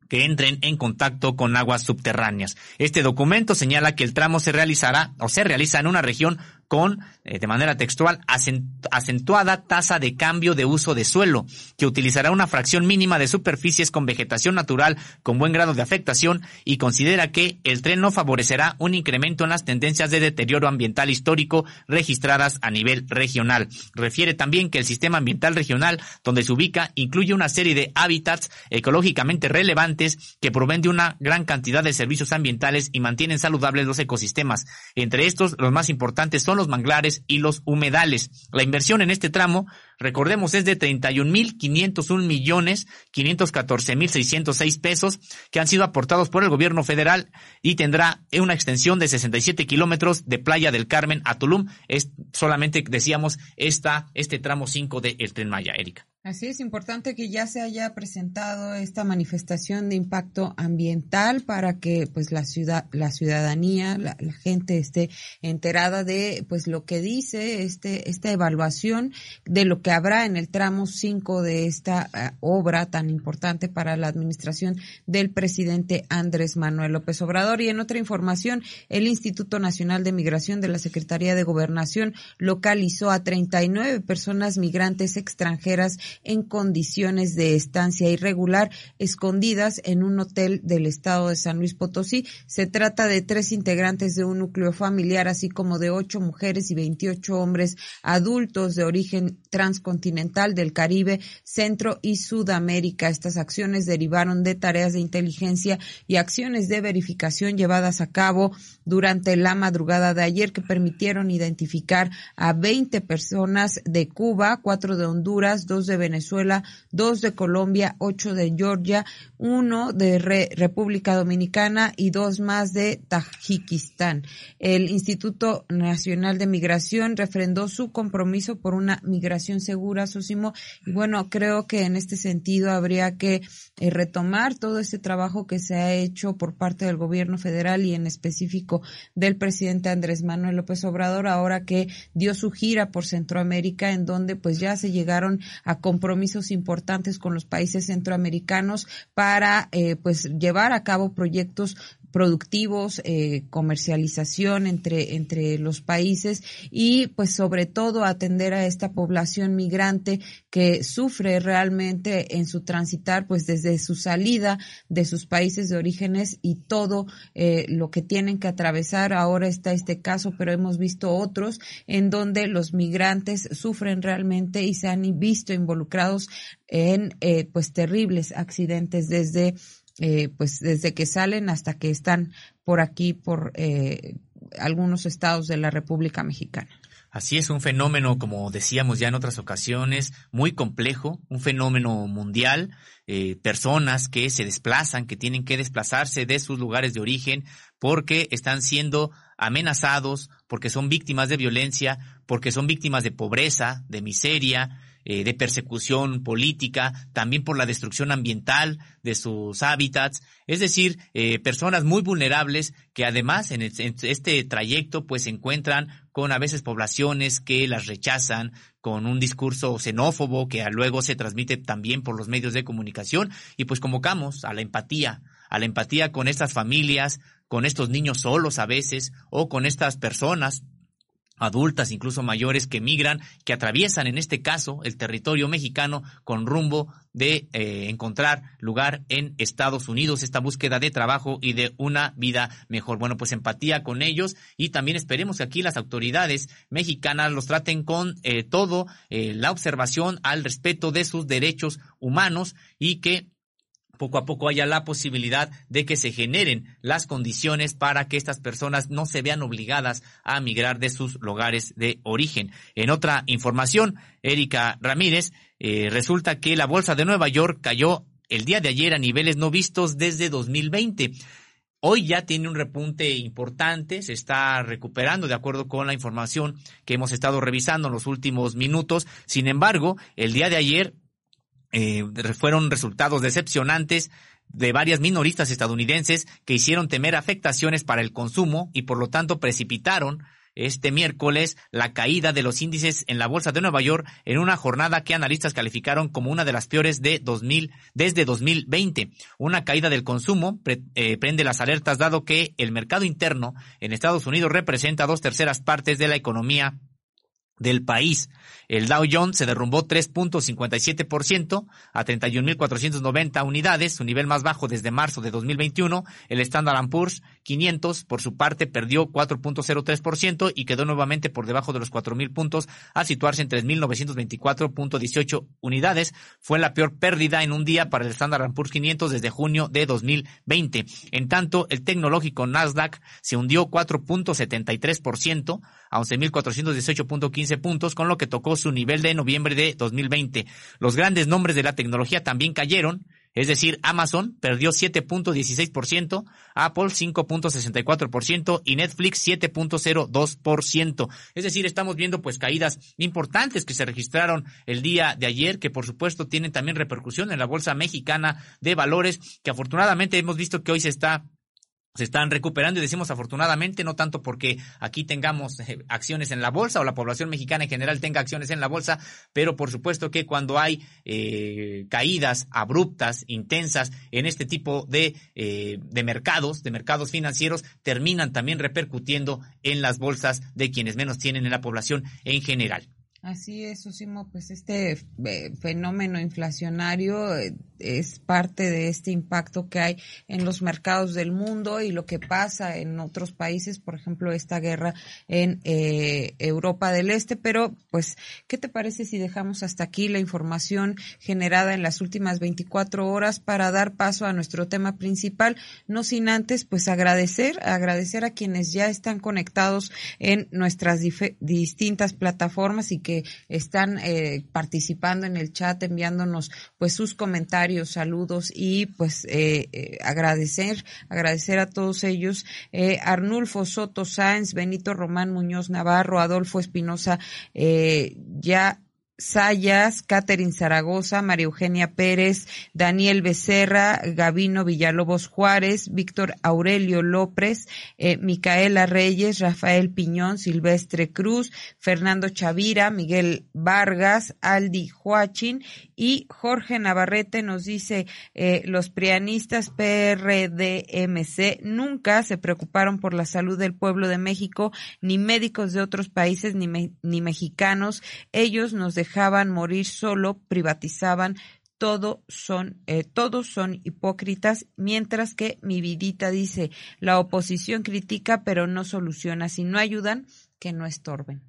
que entren en contacto con aguas subterráneas. Este documento señala que el tramo se realizará o se realiza en una región con, eh, de manera textual, acentuada tasa de cambio de uso de suelo, que utilizará una fracción mínima de superficies con vegetación natural con buen grado de afectación y considera que el tren no favorecerá un incremento en las tendencias de deterioro ambiental histórico registradas a nivel regional. Refiere también que el sistema ambiental regional donde se ubica incluye una serie de hábitats ecológicamente relevantes que proveen de una gran cantidad de servicios ambientales y mantienen saludables los ecosistemas. Entre estos, los más importantes son los manglares y los humedales. La inversión en este tramo, recordemos, es de 31.501 millones 514 mil 606 pesos que han sido aportados por el gobierno federal y tendrá una extensión de 67 kilómetros de Playa del Carmen a Tulum. Es solamente, decíamos, esta, este tramo 5 del de Tren Maya, Erika. Así es importante que ya se haya presentado esta manifestación de impacto ambiental para que pues la ciudad, la ciudadanía, la, gente esté enterada de pues lo que dice este esta evaluación de lo que habrá en el tramo 5 de esta eh, obra tan importante para la administración del presidente Andrés Manuel López Obrador y en otra información el Instituto Nacional de Migración de la Secretaría de Gobernación localizó a 39 personas migrantes extranjeras en condiciones de estancia irregular escondidas en un hotel del estado de San Luis Potosí. Se trata de tres integrantes de un núcleo familiar, así como de ocho mujeres y 28 hombres adultos de origen transcontinental del Caribe, Centro y Sudamérica. Estas acciones derivaron de tareas de inteligencia y acciones de verificación llevadas a cabo durante la madrugada de ayer que permitieron identificar a 20 personas de Cuba, cuatro de Honduras, dos de Venezuela, dos de Colombia, ocho de Georgia, uno de República Dominicana y dos más de Tajikistán. El Instituto Nacional de Migración refrendó su compromiso por una migración segura, Sosimo, y bueno, creo que en este sentido habría que eh, retomar todo ese trabajo que se ha hecho por parte del gobierno federal y en específico del presidente Andrés Manuel López Obrador, ahora que dio su gira por Centroamérica, en donde pues ya se llegaron a compromisos importantes con los países centroamericanos para eh, pues llevar a cabo proyectos productivos, eh, comercialización entre, entre los países y pues sobre todo atender a esta población migrante que sufre realmente en su transitar pues desde su salida de sus países de orígenes y todo eh, lo que tienen que atravesar. Ahora está este caso, pero hemos visto otros en donde los migrantes sufren realmente y se han visto involucrados en eh, pues terribles accidentes desde eh, pues desde que salen hasta que están por aquí por eh, algunos estados de la República Mexicana. Así es, un fenómeno, como decíamos ya en otras ocasiones, muy complejo, un fenómeno mundial, eh, personas que se desplazan, que tienen que desplazarse de sus lugares de origen porque están siendo amenazados, porque son víctimas de violencia, porque son víctimas de pobreza, de miseria, eh, de persecución política, también por la destrucción ambiental de sus hábitats, es decir, eh, personas muy vulnerables que además en, este trayecto pues se encuentran con a veces poblaciones que las rechazan, con un discurso xenófobo que luego se transmite también por los medios de comunicación. Y pues convocamos a la empatía, a la empatía con estas familias, con estos niños solos a veces o con estas personas adultas, incluso mayores, que migran, que atraviesan en este caso el territorio mexicano con rumbo de eh, encontrar lugar en Estados Unidos, esta búsqueda de trabajo y de una vida mejor. Bueno, pues empatía con ellos y también esperemos que aquí las autoridades mexicanas los traten con eh, todo eh, la observación al respeto de sus derechos humanos y que poco a poco haya la posibilidad de que se generen las condiciones para que estas personas no se vean obligadas a migrar de sus lugares de origen. En otra información, Erika Ramírez, eh, resulta que la Bolsa de Nueva York cayó el día de ayer a niveles no vistos desde 2020. Hoy ya tiene un repunte importante, se está recuperando de acuerdo con la información que hemos estado revisando en los últimos minutos. Sin embargo, el día de ayer eh, fueron resultados decepcionantes de varias minoristas estadounidenses que hicieron temer afectaciones para el consumo y por lo tanto precipitaron este miércoles la caída de los índices en la bolsa de Nueva York en una jornada que analistas calificaron como una de las peores de 2000 desde 2020. Una caída del consumo eh, prende las alertas dado que el mercado interno en Estados Unidos representa dos terceras partes de la economía del país. El Dow Jones se derrumbó 3.57% a 31.490 unidades, su nivel más bajo desde marzo de 2021. El Standard Poor's 500, por su parte, perdió 4.03% y quedó nuevamente por debajo de los 4.000 puntos a situarse en 3.924.18 unidades. Fue la peor pérdida en un día para el Standard Poor's 500 desde junio de 2020. En tanto, el tecnológico Nasdaq se hundió 4.73% a 11.418.15 puntos, con lo que tocó su nivel de noviembre de 2020. Los grandes nombres de la tecnología también cayeron, es decir, Amazon perdió 7.16%, Apple 5.64% y Netflix 7.02%. Es decir, estamos viendo pues caídas importantes que se registraron el día de ayer, que por supuesto tienen también repercusión en la Bolsa Mexicana de Valores, que afortunadamente hemos visto que hoy se está se están recuperando y decimos afortunadamente, no tanto porque aquí tengamos eh, acciones en la bolsa o la población mexicana en general tenga acciones en la bolsa, pero por supuesto que cuando hay eh, caídas abruptas, intensas en este tipo de, eh, de mercados, de mercados financieros, terminan también repercutiendo en las bolsas de quienes menos tienen en la población en general. Así es, Osimo, pues este eh, fenómeno inflacionario eh, es parte de este impacto que hay en los mercados del mundo y lo que pasa en otros países, por ejemplo, esta guerra en eh, Europa del Este. Pero, pues, ¿qué te parece si dejamos hasta aquí la información generada en las últimas 24 horas para dar paso a nuestro tema principal? No sin antes, pues, agradecer, agradecer a quienes ya están conectados en nuestras distintas plataformas y que están eh, participando en el chat, enviándonos pues sus comentarios, saludos y pues eh, eh, agradecer, agradecer a todos ellos. Arnulfo Soto Sáenz, Benito Román Muñoz Navarro, Adolfo Espinosa, ya Sayas, Catherine Zaragoza, María Eugenia Pérez, Daniel Becerra, Gavino Villalobos Juárez, Víctor Aurelio López, eh, Micaela Reyes, Rafael Piñón, Silvestre Cruz, Fernando Chavira, Miguel Vargas, Aldi Joachín y Jorge Navarrete nos dice, eh, los prianistas PRDMC nunca se preocuparon por la salud del pueblo de México, ni médicos de otros países, ni, ni mexicanos. Ellos nos dejaban morir solo, privatizaban, todo son, eh, todos son hipócritas, mientras que mi vidita dice, la oposición critica pero no soluciona, si no ayudan, que no estorben.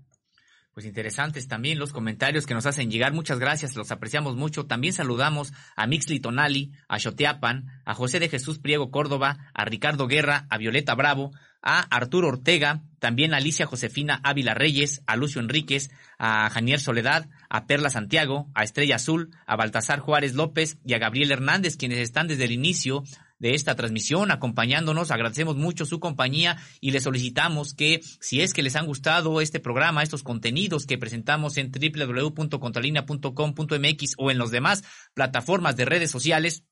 Pues interesantes también los comentarios que nos hacen llegar. Muchas gracias, los apreciamos mucho. También saludamos a Mixli Tonali, a Xoteapan, a José de Jesús Priego Córdoba, a Ricardo Guerra, a Violeta Bravo, a Arturo Ortega, también a Alicia Josefina Ávila Reyes, a Lucio Enríquez, a Janier Soledad, a Perla Santiago, a Estrella Azul, a Baltasar Juárez López y a Gabriel Hernández, quienes están desde el inicio de esta transmisión acompañándonos. Agradecemos mucho su compañía y les solicitamos que si es que les han gustado este programa, estos contenidos que presentamos en www.contralinea.com.mx o en las demás plataformas de redes sociales,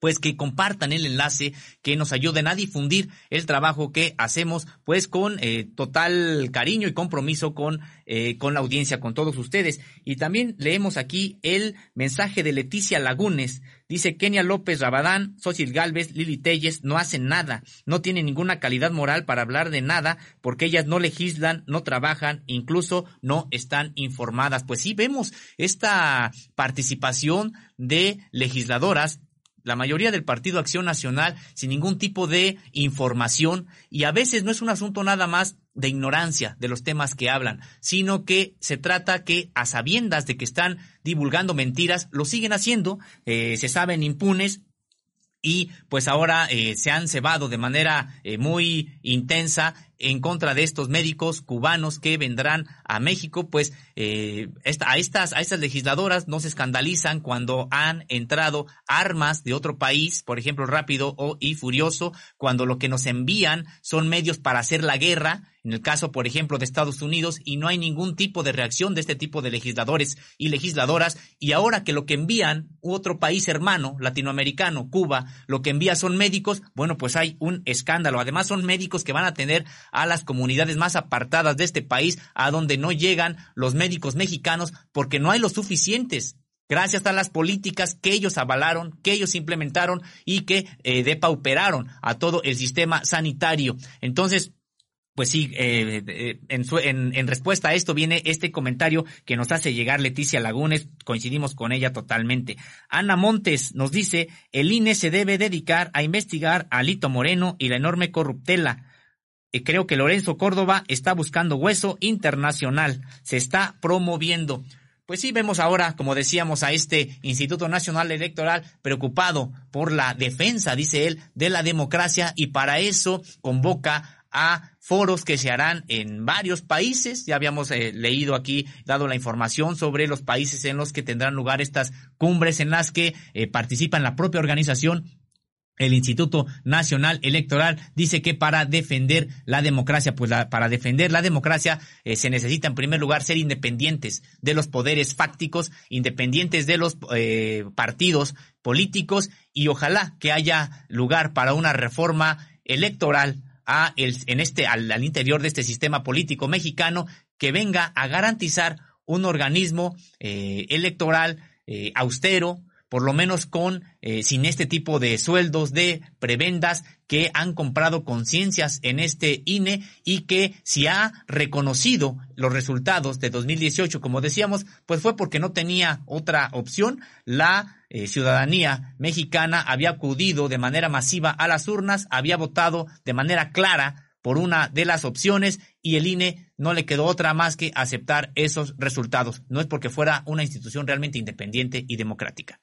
pues que compartan el enlace, que nos ayuden a difundir el trabajo que hacemos, pues con eh, total cariño y compromiso con, eh, con la audiencia, con todos ustedes. Y también leemos aquí el mensaje de Leticia Lagunes. Dice Kenia López Rabadán, Socil Galvez, Lili Telles no hacen nada, no tienen ninguna calidad moral para hablar de nada, porque ellas no legislan, no trabajan, incluso no están informadas. Pues sí, vemos esta participación de legisladoras la mayoría del Partido Acción Nacional sin ningún tipo de información y a veces no es un asunto nada más de ignorancia de los temas que hablan, sino que se trata que a sabiendas de que están divulgando mentiras, lo siguen haciendo, eh, se saben impunes y pues ahora eh, se han cebado de manera eh, muy intensa en contra de estos médicos cubanos que vendrán a México, pues eh, a estas a estas legisladoras no se escandalizan cuando han entrado armas de otro país, por ejemplo, rápido o y furioso, cuando lo que nos envían son medios para hacer la guerra en el caso, por ejemplo, de Estados Unidos, y no hay ningún tipo de reacción de este tipo de legisladores y legisladoras, y ahora que lo que envían otro país hermano, latinoamericano, Cuba, lo que envía son médicos, bueno, pues hay un escándalo. Además, son médicos que van a tener a las comunidades más apartadas de este país, a donde no llegan los médicos mexicanos, porque no hay los suficientes gracias a las políticas que ellos avalaron, que ellos implementaron y que eh, depauperaron a todo el sistema sanitario. Entonces, pues sí, eh, eh, en, en, respuesta a esto viene este comentario que nos hace llegar Leticia Lagunes, coincidimos con ella totalmente. Ana Montes nos dice, el INE se debe dedicar a investigar a Lito Moreno y la enorme corruptela. Eh, creo que Lorenzo Córdoba está buscando hueso internacional, se está promoviendo. Pues sí, vemos ahora, como decíamos, a este Instituto Nacional Electoral preocupado por la defensa, dice él, de la democracia y para eso convoca a foros que se harán en varios países. Ya habíamos eh, leído aquí, dado la información sobre los países en los que tendrán lugar estas cumbres en las que eh, participan la propia organización el Instituto Nacional Electoral dice que para defender la democracia, pues para defender la democracia eh, se necesita en primer lugar ser independientes de los poderes fácticos, independientes de los partidos políticos y ojalá que haya lugar para una reforma electoral el, en este, al, interior de este sistema político mexicano que venga a garantizar un organismo eh, electoral eh, austero, por lo menos con eh, sin este tipo de sueldos de prebendas que han comprado conciencias en este INE y que si ha reconocido los resultados de 2018, como decíamos, pues fue porque no tenía otra opción. La eh, ciudadanía mexicana había acudido de manera masiva a las urnas, había votado de manera clara por una de las opciones y el INE no le quedó otra más que aceptar esos resultados. No es porque fuera una institución realmente independiente y democrática.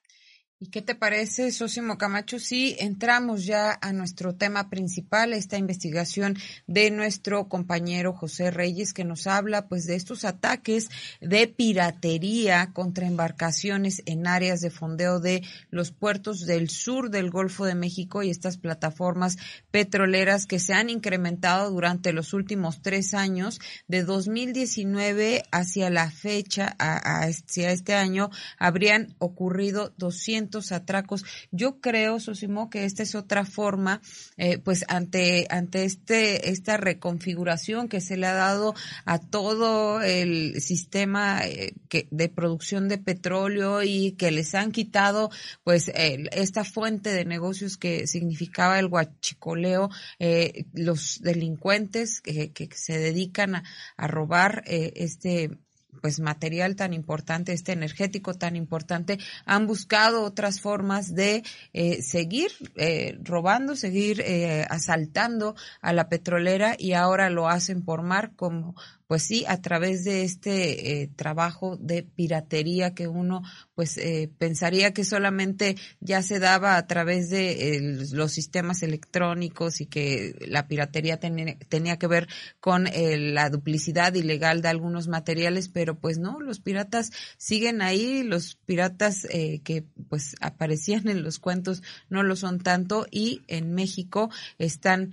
¿Y qué te parece, Sosimo Camacho, si entramos ya a nuestro tema principal, esta investigación de nuestro compañero José Reyes, que nos habla pues de estos ataques de piratería contra embarcaciones en áreas de fondeo de los puertos del sur del Golfo de México y estas plataformas petroleras que se han incrementado durante los últimos tres años, de 2019 hacia la fecha, hacia este año, habrían ocurrido 200 atracos. Yo creo, Sosimo, que esta es otra forma, eh, pues ante, ante este, esta reconfiguración que se le ha dado a todo el sistema eh, de producción de petróleo y que les han quitado, pues, esta fuente de negocios que significaba el guachicoleo, eh, los delincuentes que, se dedican a, a robar este pues material tan importante, este energético tan importante, han buscado otras formas de eh, seguir eh, robando, seguir eh, asaltando a la petrolera y ahora lo hacen por mar como pues sí, a través de este eh, trabajo de piratería que uno pues eh, pensaría que solamente ya se daba a través de los sistemas electrónicos y que la piratería tenía que ver con eh, la duplicidad ilegal de algunos materiales, pero pues no, los piratas siguen ahí, los piratas que pues aparecían en los cuentos no lo son tanto y en México están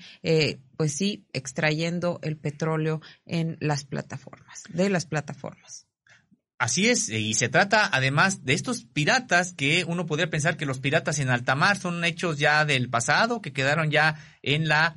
pues sí, extrayendo el petróleo en las plataformas, de las plataformas. Así es, y se trata además de estos piratas que uno podría pensar que los piratas en alta mar son hechos ya del pasado, que quedaron ya en la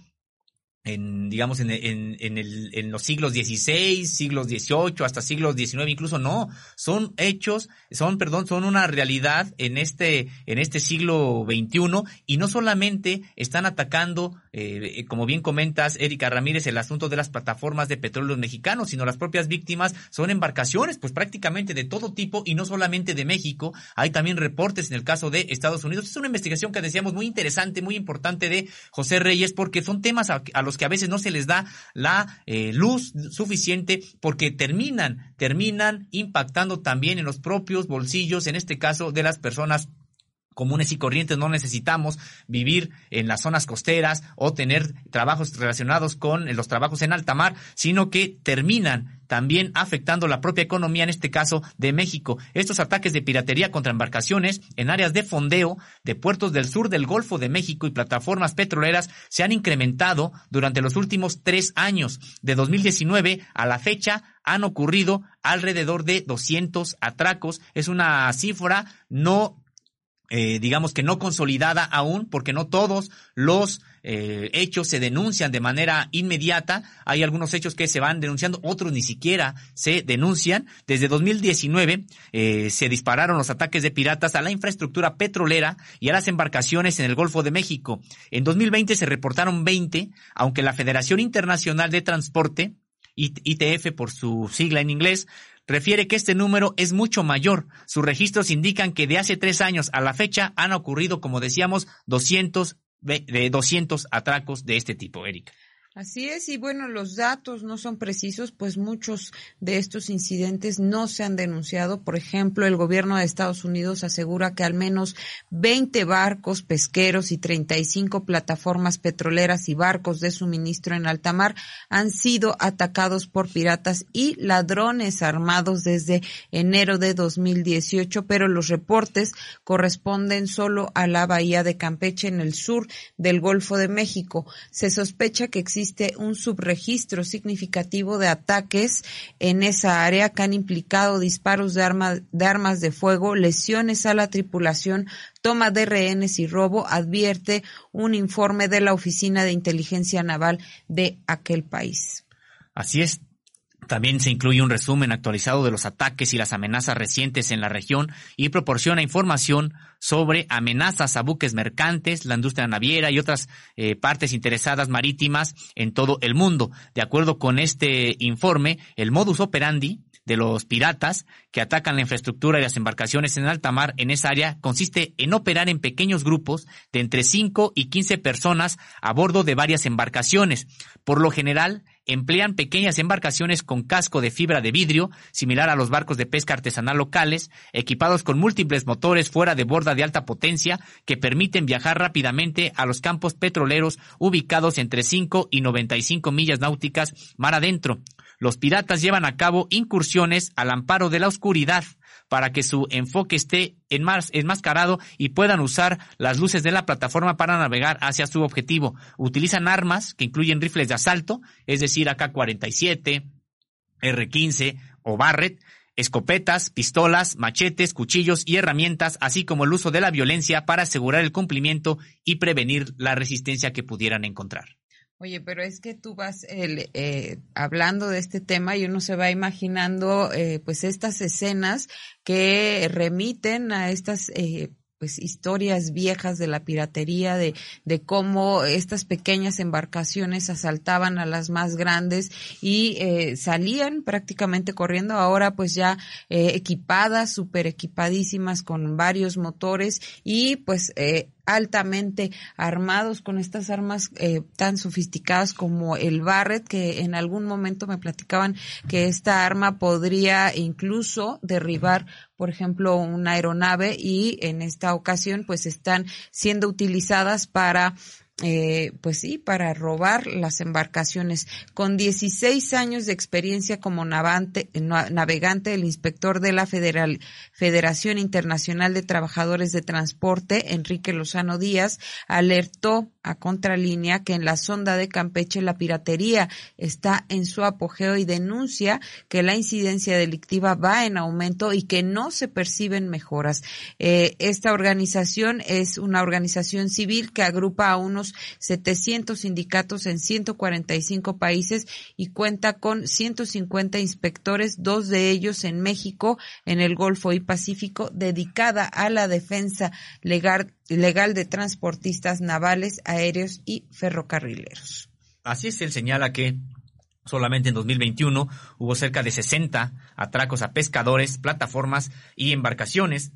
en, digamos, en, en, en, el, en los siglos XVI, siglos XVIII, hasta siglos XIX, incluso no, son hechos, son, perdón, son una realidad en este, en este siglo XXI y no solamente están atacando, eh, como bien comentas, Erika Ramírez, el asunto de las plataformas de petróleo mexicanos, sino las propias víctimas son embarcaciones, pues prácticamente de todo tipo y no solamente de México, hay también reportes en el caso de Estados Unidos. Es una investigación que decíamos muy interesante, muy importante de José Reyes, porque son temas a los que a veces no se les da la eh, luz suficiente porque terminan, terminan impactando también en los propios bolsillos, en este caso de las personas comunes y corrientes, no necesitamos vivir en las zonas costeras o tener trabajos relacionados con los trabajos en alta mar, sino que terminan también afectando la propia economía, en este caso de México. Estos ataques de piratería contra embarcaciones en áreas de fondeo de puertos del sur del Golfo de México y plataformas petroleras se han incrementado durante los últimos tres años. De 2019 a la fecha han ocurrido alrededor de 200 atracos. Es una cifra no eh, digamos que no consolidada aún, porque no todos los eh, hechos se denuncian de manera inmediata. Hay algunos hechos que se van denunciando, otros ni siquiera se denuncian. Desde 2019 eh, se dispararon los ataques de piratas a la infraestructura petrolera y a las embarcaciones en el Golfo de México. En 2020 se reportaron 20, aunque la Federación Internacional de Transporte, ITF por su sigla en inglés, refiere que este número es mucho mayor. Sus registros indican que de hace tres años a la fecha han ocurrido, como decíamos, 200, de 200 atracos de este tipo, Erika. Así es, y bueno, los datos no son precisos, pues muchos de estos incidentes no se han denunciado. Por ejemplo, el gobierno de Estados Unidos asegura que al menos 20 barcos pesqueros y 35 plataformas petroleras y barcos de suministro en alta mar han sido atacados por piratas y ladrones armados desde enero de 2018, pero los reportes corresponden solo a la bahía de Campeche en el sur del Golfo de México. Se sospecha que existe existe un subregistro significativo de ataques en esa área que han implicado disparos de, de armas de fuego, lesiones a la tripulación, toma de rehenes y robo, advierte un informe de la Oficina de Inteligencia Naval de aquel país. Así es, también se incluye un resumen actualizado de los ataques y las amenazas recientes en la región y proporciona información sobre amenazas a buques mercantes, la industria naviera y otras eh, partes interesadas marítimas en todo el mundo. De acuerdo con este informe, el modus operandi de los piratas que atacan la infraestructura y las embarcaciones en alta mar en esa área consiste en operar en pequeños grupos de entre 5 y 15 personas a bordo de varias embarcaciones. Por lo general, emplean pequeñas embarcaciones con casco de fibra de vidrio, similar a los barcos de pesca artesanal locales, equipados con múltiples motores fuera de borda de alta potencia que permiten viajar rápidamente a los campos petroleros ubicados entre 5 y 95 millas náuticas mar adentro. Los piratas llevan a cabo incursiones al amparo de la oscuridad para que su enfoque esté enmascarado y puedan usar las luces de la plataforma para navegar hacia su objetivo. Utilizan armas que incluyen rifles de asalto, es decir, AK-47, R-15 o Barrett, escopetas, pistolas, machetes, cuchillos y herramientas, así como el uso de la violencia para asegurar el cumplimiento y prevenir la resistencia que pudieran encontrar. Oye, pero es que tú vas el, eh, hablando de este tema y uno se va imaginando eh, pues estas escenas que remiten a estas eh, pues historias viejas de la piratería, de, de cómo estas pequeñas embarcaciones asaltaban a las más grandes y eh, salían prácticamente corriendo, ahora pues ya eh, equipadas, super equipadísimas con varios motores y pues eh, altamente armados con estas armas eh, tan sofisticadas como el Barrett, que en algún momento me platicaban que esta arma podría incluso derribar, por ejemplo, una aeronave y en esta ocasión pues están siendo utilizadas para eh, pues sí, para robar las embarcaciones. Con 16 años de experiencia como navante, navegante, el inspector de la Federación Internacional de Trabajadores de Transporte, Enrique Lozano Díaz, alertó a contralínea que en la sonda de Campeche la piratería está en su apogeo y denuncia que la incidencia delictiva va en aumento y que no se perciben mejoras. Eh, esta organización es una organización civil que agrupa a unos 700 sindicatos en 145 países y cuenta con 150 inspectores, dos de ellos en México, en el Golfo y Pacífico, dedicada a la defensa legal, legal de transportistas navales, aéreos y ferrocarrileros. Así es, él señala que Solamente en 2021 hubo cerca de 60 atracos a pescadores, plataformas y embarcaciones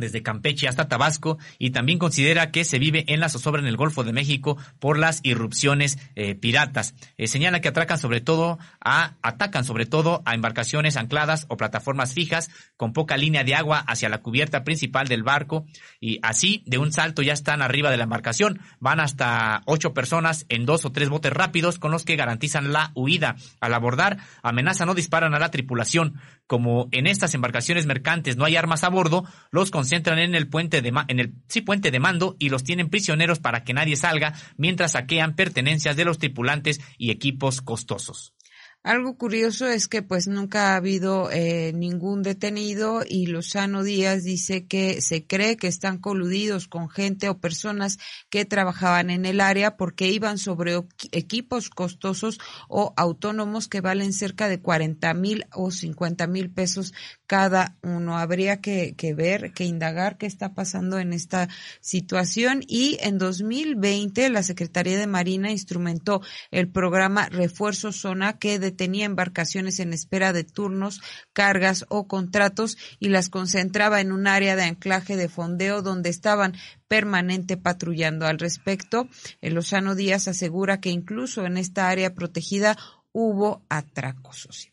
desde Campeche hasta Tabasco y también considera que se vive en la zozobra en el Golfo de México por las irrupciones eh, piratas. Eh, señala que atracan sobre todo a, atacan sobre todo a embarcaciones ancladas o plataformas fijas con poca línea de agua hacia la cubierta principal del barco y así de un salto ya están arriba de la embarcación. Van hasta ocho personas en dos o tres botes rápidos con los que garantizan la huida. Al abordar, amenazan o disparan a la tripulación. Como en estas embarcaciones mercantes no hay armas a bordo, los concentran en el puente de en el sí, puente de mando y los tienen prisioneros para que nadie salga mientras saquean pertenencias de los tripulantes y equipos costosos. Algo curioso es que pues nunca ha habido eh, ningún detenido y Lozano Díaz dice que se cree que están coludidos con gente o personas que trabajaban en el área porque iban sobre equipos costosos o autónomos que valen cerca de 40 mil o 50 mil pesos cada uno. Habría que, ver, que indagar qué está pasando en esta situación y en 2020 la Secretaría de Marina instrumentó el programa Refuerzo Zona que de tenía embarcaciones en espera de turnos, cargas o contratos y las concentraba en un área de anclaje de fondeo donde estaban permanente patrullando. Al respecto, el Lozano Díaz asegura que incluso en esta área protegida hubo atracos.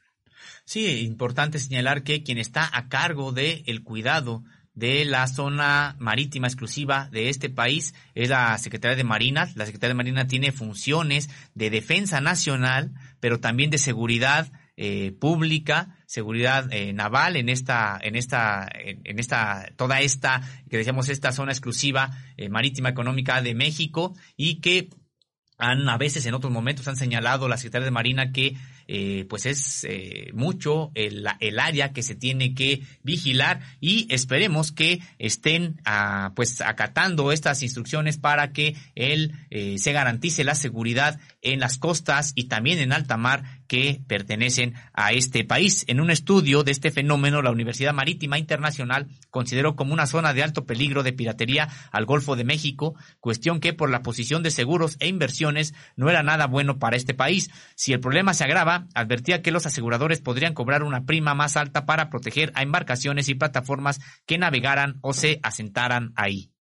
Sí, importante señalar que quien está a cargo del el cuidado de la zona marítima exclusiva de este país es la Secretaría de Marina. La Secretaría de Marina tiene funciones de defensa nacional, pero también de seguridad eh, pública, seguridad eh, naval en esta, en esta, en, esta, toda esta, que decíamos esta zona exclusiva eh, marítima económica de México y que han a veces en otros momentos han señalado la Secretaría de Marina que eh, pues es eh, mucho el, el, área que se tiene que vigilar y esperemos que estén ah, pues acatando estas instrucciones para que él eh, se garantice la seguridad en las costas y también en alta mar que pertenecen a este país. En un estudio de este fenómeno, la Universidad Marítima Internacional consideró como una zona de alto peligro de piratería al Golfo de México, cuestión que por la posición de seguros e inversiones no era nada bueno para este país. Si el problema se agrava, advertía que los aseguradores podrían cobrar una prima más alta para proteger a embarcaciones y plataformas que navegaran o se asentaran ahí.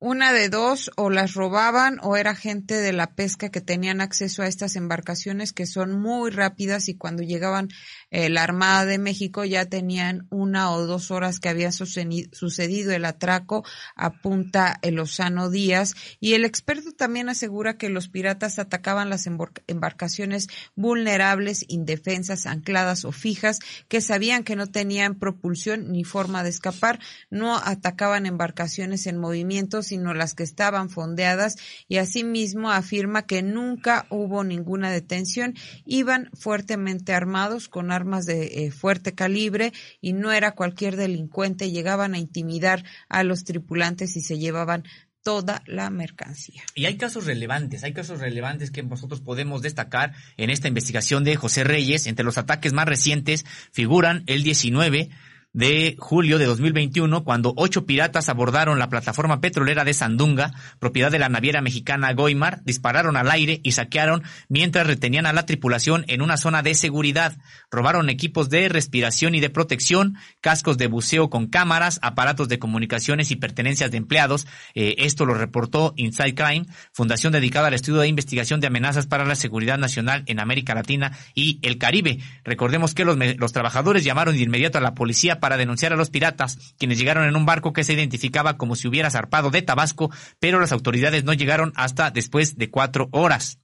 Una de dos, o las robaban o era gente de la pesca que tenían acceso a estas embarcaciones que son muy rápidas y cuando llegaban eh, la Armada de México ya tenían una o dos horas que había sucedido el atraco, apunta el Lozano Díaz. Y el experto también asegura que los piratas atacaban las embarcaciones vulnerables, indefensas, ancladas o fijas, que sabían que no tenían propulsión ni forma de escapar, no atacaban embarcaciones en movimiento, sino las que estaban fondeadas y asimismo afirma que nunca hubo ninguna detención, iban fuertemente armados con armas de eh, fuerte calibre y no era cualquier delincuente, llegaban a intimidar a los tripulantes y se llevaban toda la mercancía. Y hay casos relevantes, hay casos relevantes que nosotros podemos destacar en esta investigación de José Reyes. Entre los ataques más recientes figuran el 19 de julio de 2021, cuando ocho piratas abordaron la plataforma petrolera de Sandunga, propiedad de la naviera mexicana Goimar, dispararon al aire y saquearon mientras retenían a la tripulación en una zona de seguridad. Robaron equipos de respiración y de protección, cascos de buceo con cámaras, aparatos de comunicaciones y pertenencias de empleados. Eh, esto lo reportó Inside Crime, fundación dedicada al estudio de investigación de amenazas para la seguridad nacional en América Latina y el Caribe. Recordemos que los, los trabajadores llamaron de inmediato a la policía para denunciar a los piratas, quienes llegaron en un barco que se identificaba como si hubiera zarpado de Tabasco, pero las autoridades no llegaron hasta después de cuatro horas.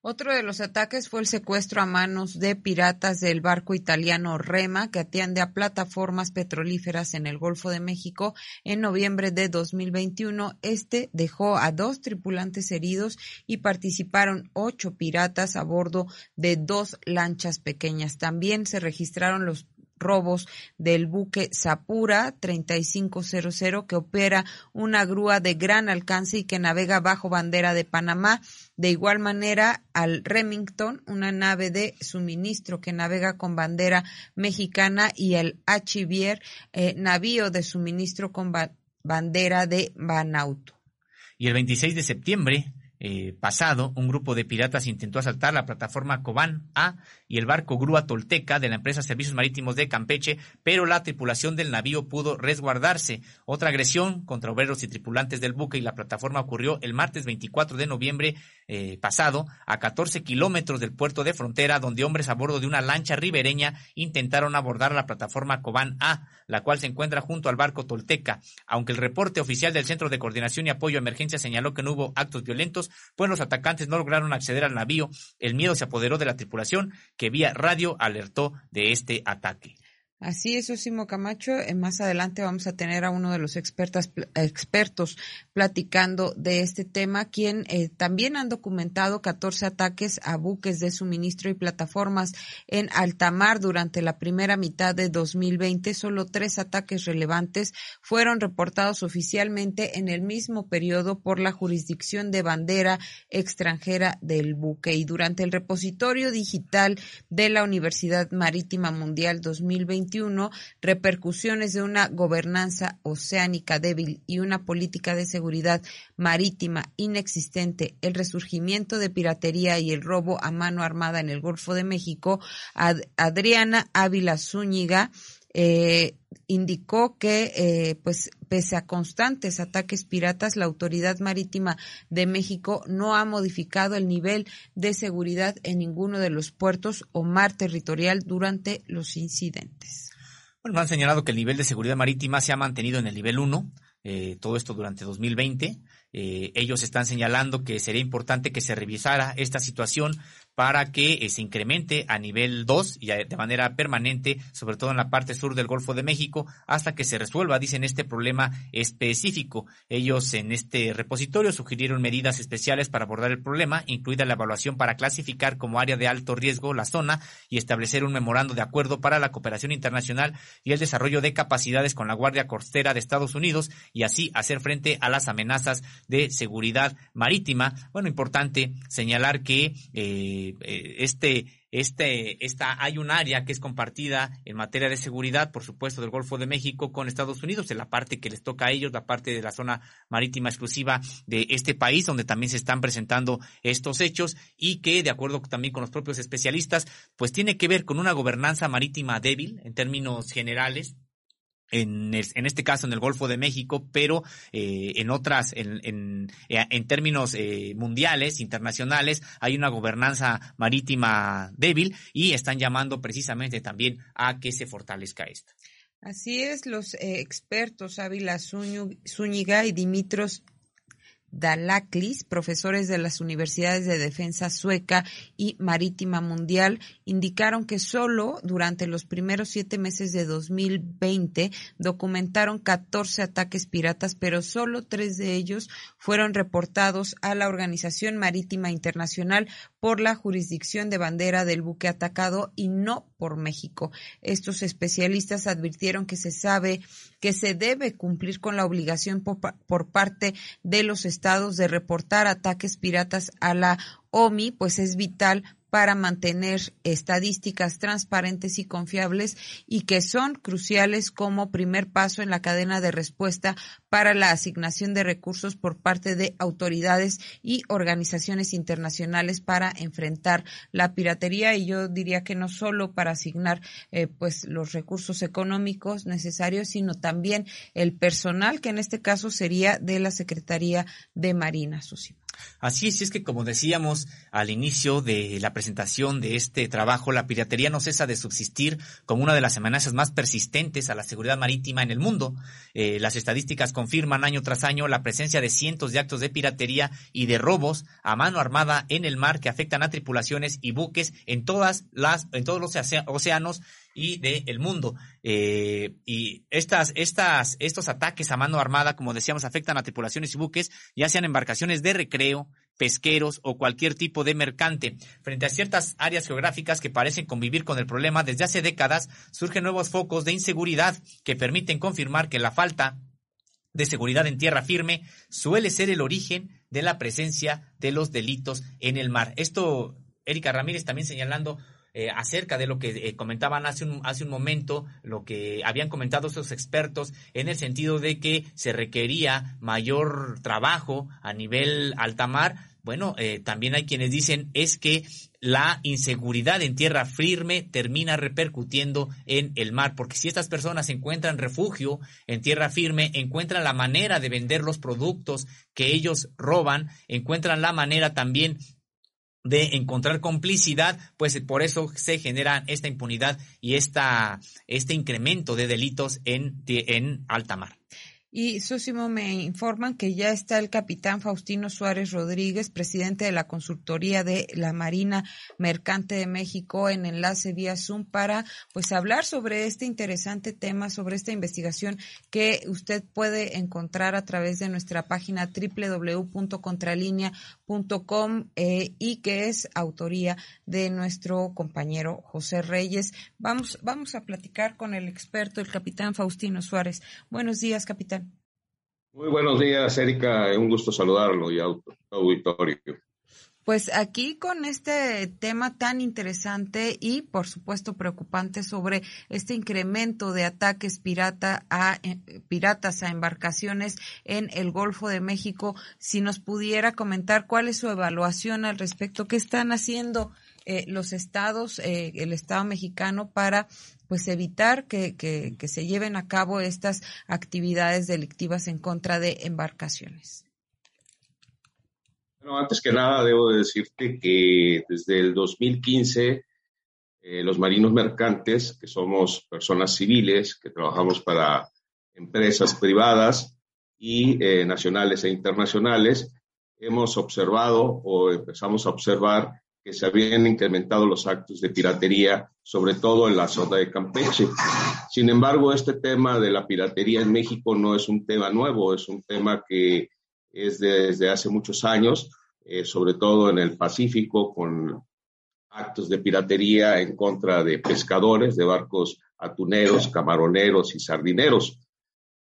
Otro de los ataques fue el secuestro a manos de piratas del barco italiano Rema, que atiende a plataformas petrolíferas en el Golfo de México en noviembre de 2021. Este dejó a dos tripulantes heridos y participaron ocho piratas a bordo de dos lanchas pequeñas. También se registraron los robos del buque Sapura 3500 que opera una grúa de gran alcance y que navega bajo bandera de Panamá. De igual manera al Remington, una nave de suministro que navega con bandera mexicana y el Achivier, eh, navío de suministro con bandera de Banauto. Y el 26 de septiembre, eh, pasado, un grupo de piratas intentó asaltar la plataforma Cobán A y el barco Grúa Tolteca de la empresa Servicios Marítimos de Campeche, pero la tripulación del navío pudo resguardarse. Otra agresión contra obreros y tripulantes del buque y la plataforma ocurrió el martes 24 de noviembre eh, pasado a 14 kilómetros del puerto de frontera, donde hombres a bordo de una lancha ribereña intentaron abordar la plataforma Cobán A, la cual se encuentra junto al barco Tolteca. Aunque el reporte oficial del Centro de Coordinación y Apoyo a Emergencia señaló que no hubo actos violentos, pues los atacantes no lograron acceder al navío. El miedo se apoderó de la tripulación, que vía radio alertó de este ataque. Así es, Osimo Camacho. Eh, más adelante vamos a tener a uno de los expertas, expertos platicando de este tema, quien eh, también han documentado 14 ataques a buques de suministro y plataformas en alta mar durante la primera mitad de 2020. Solo tres ataques relevantes fueron reportados oficialmente en el mismo periodo por la jurisdicción de bandera extranjera del buque. Y durante el repositorio digital de la Universidad Marítima Mundial 2020, repercusiones de una gobernanza oceánica débil y una política de seguridad marítima inexistente, el resurgimiento de piratería y el robo a mano armada en el Golfo de México, Adriana Ávila Zúñiga, eh, indicó que, eh, pues, pese a constantes ataques piratas, la Autoridad Marítima de México no ha modificado el nivel de seguridad en ninguno de los puertos o mar territorial durante los incidentes. Bueno, han señalado que el nivel de seguridad marítima se ha mantenido en el nivel 1, eh, todo esto durante 2020. Eh, ellos están señalando que sería importante que se revisara esta situación para que eh, se incremente a nivel 2 y de manera permanente, sobre todo en la parte sur del Golfo de México, hasta que se resuelva, dicen, este problema específico. Ellos en este repositorio sugirieron medidas especiales para abordar el problema, incluida la evaluación para clasificar como área de alto riesgo la zona y establecer un memorando de acuerdo para la cooperación internacional y el desarrollo de capacidades con la Guardia Costera de Estados Unidos y así hacer frente a las amenazas de seguridad marítima. Bueno, importante señalar que eh, eh, este, este, esta, hay un área que es compartida en materia de seguridad, por supuesto, del Golfo de México con Estados Unidos, en la parte que les toca a ellos, la parte de la zona marítima exclusiva de este país, donde también se están presentando estos hechos y que, de acuerdo también con los propios especialistas, pues tiene que ver con una gobernanza marítima débil en términos generales, en, en, este caso en el Golfo de México, pero eh, en otras, en, en, en términos eh, mundiales, internacionales, hay una gobernanza marítima débil y están llamando precisamente también a que se fortalezca esta. Así es, los eh, expertos Ávila Zúñiga y Dimitros Dalaklis, profesores de las universidades de defensa sueca y marítima mundial, indicaron que solo durante los primeros siete meses de 2020 documentaron 14 ataques piratas, pero solo tres de ellos fueron reportados a la Organización Marítima Internacional por la jurisdicción de bandera del buque atacado y no por México. Estos especialistas advirtieron que se sabe que se debe cumplir con la obligación por, parte de los estados de reportar ataques piratas a la OMI, pues es vital para mantener estadísticas transparentes y confiables y que son cruciales como primer paso en la cadena de respuesta para la asignación de recursos por parte de autoridades y organizaciones internacionales para enfrentar la piratería y yo diría que no solo para asignar eh, pues los recursos económicos necesarios sino también el personal que en este caso sería de la Secretaría de Marina Susi. Así es, es que como decíamos al inicio de la presentación de este trabajo, la piratería no cesa de subsistir como una de las amenazas más persistentes a la seguridad marítima en el mundo. Eh, las estadísticas confirman año tras año la presencia de cientos de actos de piratería y de robos a mano armada en el mar que afectan a tripulaciones y buques en todas las, en todos los océanos y del mundo. Eh, y estas, estas, estos ataques a mano armada, como decíamos, afectan a tripulaciones y buques, ya sean embarcaciones de recreo, pesqueros o cualquier tipo de mercante. Frente a ciertas áreas geográficas que parecen convivir con el problema desde hace décadas, surgen nuevos focos de inseguridad que permiten confirmar que la falta de seguridad en tierra firme suele ser el origen de la presencia de los delitos en el mar. Esto, Erika Ramírez también señalando eh, acerca de lo que eh, comentaban hace un, hace un momento, lo que habían comentado esos expertos, en el sentido de que se requería mayor trabajo a nivel alta mar. Bueno, eh, también hay quienes dicen es que la inseguridad en tierra firme termina repercutiendo en el mar, porque si estas personas encuentran refugio en tierra firme, encuentran la manera de vender los productos que ellos roban, encuentran la manera también de encontrar complicidad, pues por eso se genera esta impunidad y esta, este incremento de delitos en, en alta mar. Y Sosimo me informan que ya está el capitán Faustino Suárez Rodríguez, presidente de la consultoría de la Marina Mercante de México, en enlace vía Zoom para pues hablar sobre este interesante tema, sobre esta investigación que usted puede encontrar a través de nuestra página www.contralinea.com eh, y que es autoría de nuestro compañero José Reyes. Vamos, vamos a platicar con el experto, el capitán Faustino Suárez. Buenos días, capitán. Muy buenos días, Erika. Un gusto saludarlo y auditorio. Pues aquí con este tema tan interesante y por supuesto preocupante sobre este incremento de ataques pirata a, eh, piratas a embarcaciones en el Golfo de México, si nos pudiera comentar cuál es su evaluación al respecto, qué están haciendo eh, los estados, eh, el Estado mexicano para pues evitar que, que, se lleven a cabo estas actividades delictivas en contra de embarcaciones. Bueno, antes que nada debo decirte que desde el 2015 eh, los marinos mercantes, que somos personas civiles, que trabajamos para empresas privadas y eh, nacionales e internacionales, hemos observado o empezamos a observar se habían incrementado los actos de piratería, sobre todo en la zona de Campeche. Sin embargo, este tema de la piratería en México no es un tema nuevo, es un tema que es desde hace muchos años, eh, sobre todo en el Pacífico, con actos de piratería en contra de pescadores, de barcos atuneros, camaroneros y sardineros.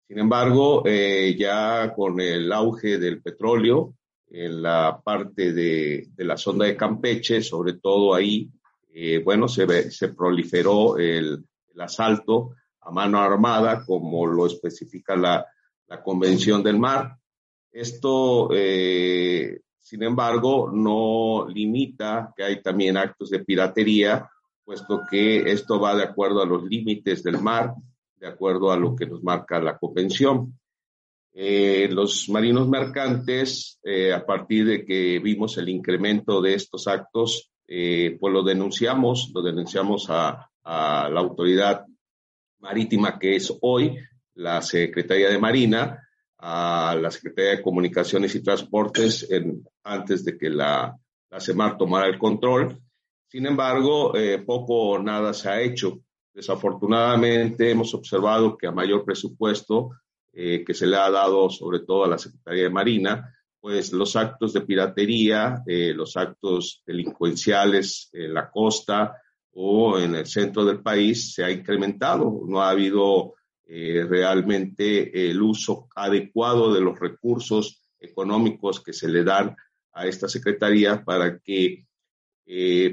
Sin embargo, eh, ya con el auge del petróleo, en la parte de, la zona de Campeche, sobre todo ahí, eh, bueno, se, se proliferó el, asalto a mano armada, como lo especifica la, Convención del Mar. Esto, eh, sin embargo, no limita que hay también actos de piratería, puesto que esto va de acuerdo a los límites del mar de acuerdo a lo que nos marca la convención. Eh, los marinos mercantes, eh, a partir de que vimos el incremento de estos actos, eh, pues lo denunciamos, lo denunciamos a, a, la autoridad marítima que es hoy la Secretaría de Marina, a la Secretaría de Comunicaciones y Transportes en, antes de que la, la CEMAR tomara el control. Sin embargo, poco o nada se ha hecho. Desafortunadamente hemos observado que a mayor presupuesto eh, que se le ha dado sobre todo a la Secretaría de Marina, pues los actos de piratería, eh, los actos delincuenciales en la costa o en el centro del país se ha incrementado. No ha habido eh, realmente el uso adecuado de los recursos económicos que se le dan a esta Secretaría para que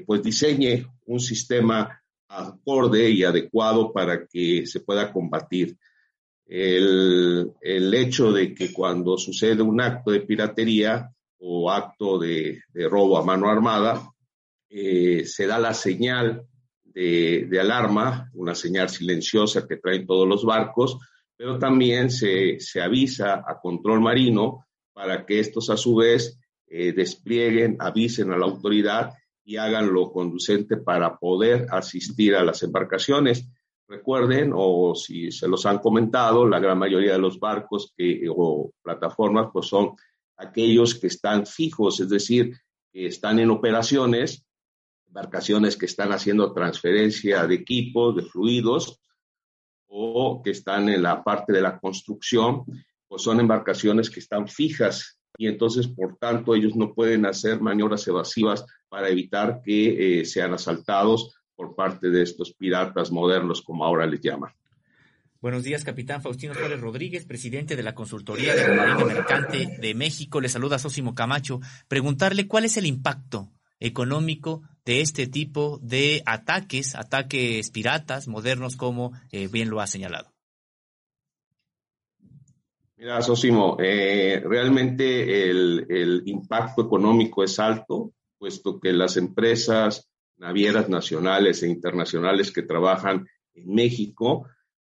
pues diseñe un sistema acorde y adecuado para que se pueda combatir. El, el, hecho de que cuando sucede un acto de piratería o acto de, de robo a mano armada, eh, se da la señal de, de, alarma, una señal silenciosa que traen todos los barcos, pero también se, se avisa a control marino para que estos a su vez eh, desplieguen, avisen a la autoridad y hagan lo conducente para poder asistir a las embarcaciones. Recuerden, o si se los han comentado, la gran mayoría de los barcos o plataformas pues son aquellos que están fijos, es decir, que están en operaciones, embarcaciones que están haciendo transferencia de equipos, de fluidos, o que están en la parte de la construcción, pues son embarcaciones que están fijas. Y entonces, por tanto, ellos no pueden hacer maniobras evasivas para evitar que eh, sean asaltados por parte de estos piratas modernos, como ahora les llaman. Buenos días, capitán Faustino Suárez Rodríguez, presidente de la Consultoría de la Marina Mercante de México. Le saluda Sósimo Camacho. Preguntarle cuál es el impacto económico de este tipo de ataques, ataques piratas modernos, como eh, bien lo ha señalado. Mira, Sosimo, eh, realmente el, el, impacto económico es alto, puesto que las empresas navieras nacionales e internacionales que trabajan en México,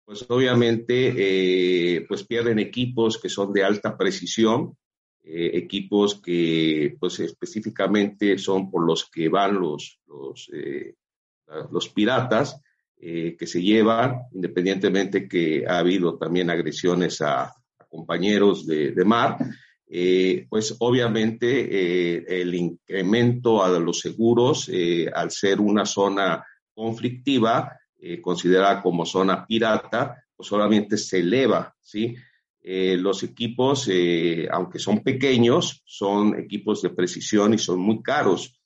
pues obviamente eh, pues pierden equipos que son de alta precisión, eh, equipos que pues específicamente son por los que van los, los, eh, los piratas, que se llevan, independientemente que ha habido también agresiones a, compañeros de, mar, eh, pues obviamente eh, el incremento a los seguros, eh, al ser una zona conflictiva, considerada como zona pirata, pues solamente se eleva, ¿sí? los equipos, aunque son pequeños, son equipos de precisión y son muy caros.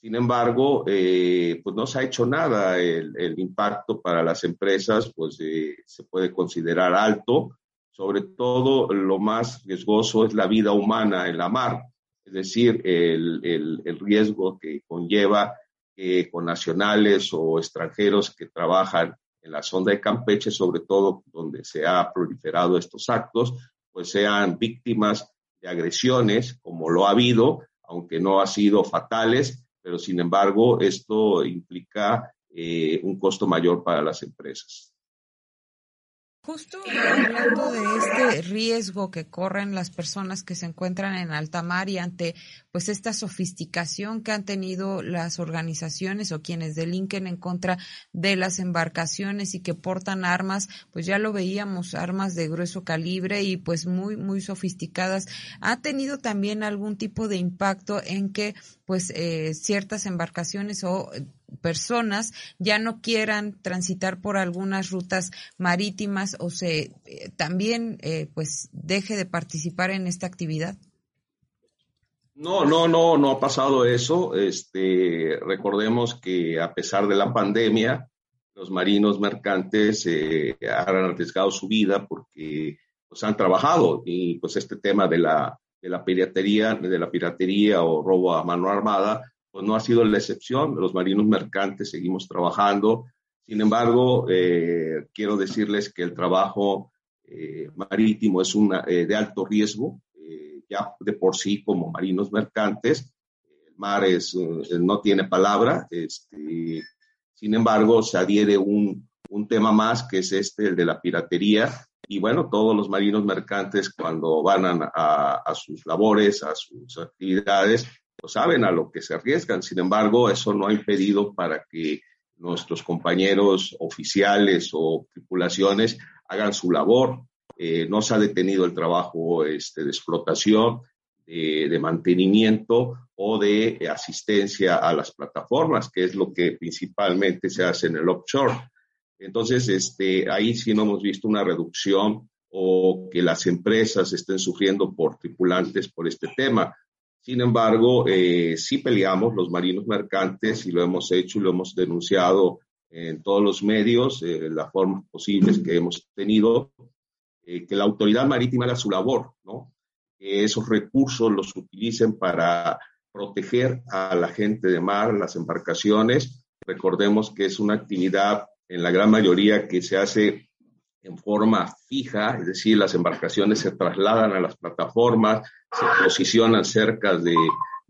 Sin embargo, pues no se ha hecho nada. El, el impacto para las empresas, pues se puede considerar alto sobre todo lo más riesgoso es la vida humana en la mar, es decir, el, el, riesgo que conlleva que con nacionales o extranjeros que trabajan en la zona de Campeche, sobre todo donde se ha proliferado estos actos, pues sean víctimas de agresiones, como lo ha habido, aunque no ha sido fatales, pero sin embargo esto implica eh, un costo mayor para las empresas. Justo hablando de este riesgo que corren las personas que se encuentran en alta mar y ante pues esta sofisticación que han tenido las organizaciones o quienes delinquen en contra de las embarcaciones y que portan armas, pues ya lo veíamos, armas de grueso calibre y pues muy muy sofisticadas, ha tenido también algún tipo de impacto en que pues eh, ciertas embarcaciones o personas ya no quieran transitar por algunas rutas marítimas o se eh, también eh, pues deje de participar en esta actividad? No, no, no, no ha pasado eso. Este, recordemos que a pesar de la pandemia, los marinos mercantes eh, han arriesgado su vida porque pues, han trabajado y pues este tema de la, de la piratería, de la piratería o robo a mano armada, pues no ha sido la excepción. Los marinos mercantes seguimos trabajando. Sin embargo, eh, quiero decirles que el trabajo eh, marítimo es una, eh, de alto riesgo, ya de por sí como marinos mercantes. El mar es, no tiene palabra. Este, sin embargo, se adhiere un, un tema más que es este, el de la piratería. Y bueno, todos los marinos mercantes cuando van a, a sus labores, a sus actividades, saben a lo que se arriesgan. Sin embargo, eso no ha impedido para que nuestros compañeros oficiales o tripulaciones hagan su labor. Eh, no se ha detenido el trabajo este, de explotación, de, mantenimiento o de asistencia a las plataformas, que es lo que principalmente se hace en el offshore. Entonces, este, ahí sí no hemos visto una reducción o que las empresas estén sufriendo por tripulantes por este tema. Sin embargo, eh, sí peleamos los marinos mercantes y lo hemos hecho y lo hemos denunciado en todos los medios, eh, las formas posibles que hemos tenido, eh, que la autoridad marítima haga su labor, ¿no? Que esos recursos los utilicen para proteger a la gente de mar, las embarcaciones. Recordemos que es una actividad en la gran mayoría que se hace en forma fija, es decir, las embarcaciones se trasladan a las plataformas, se posicionan cerca de,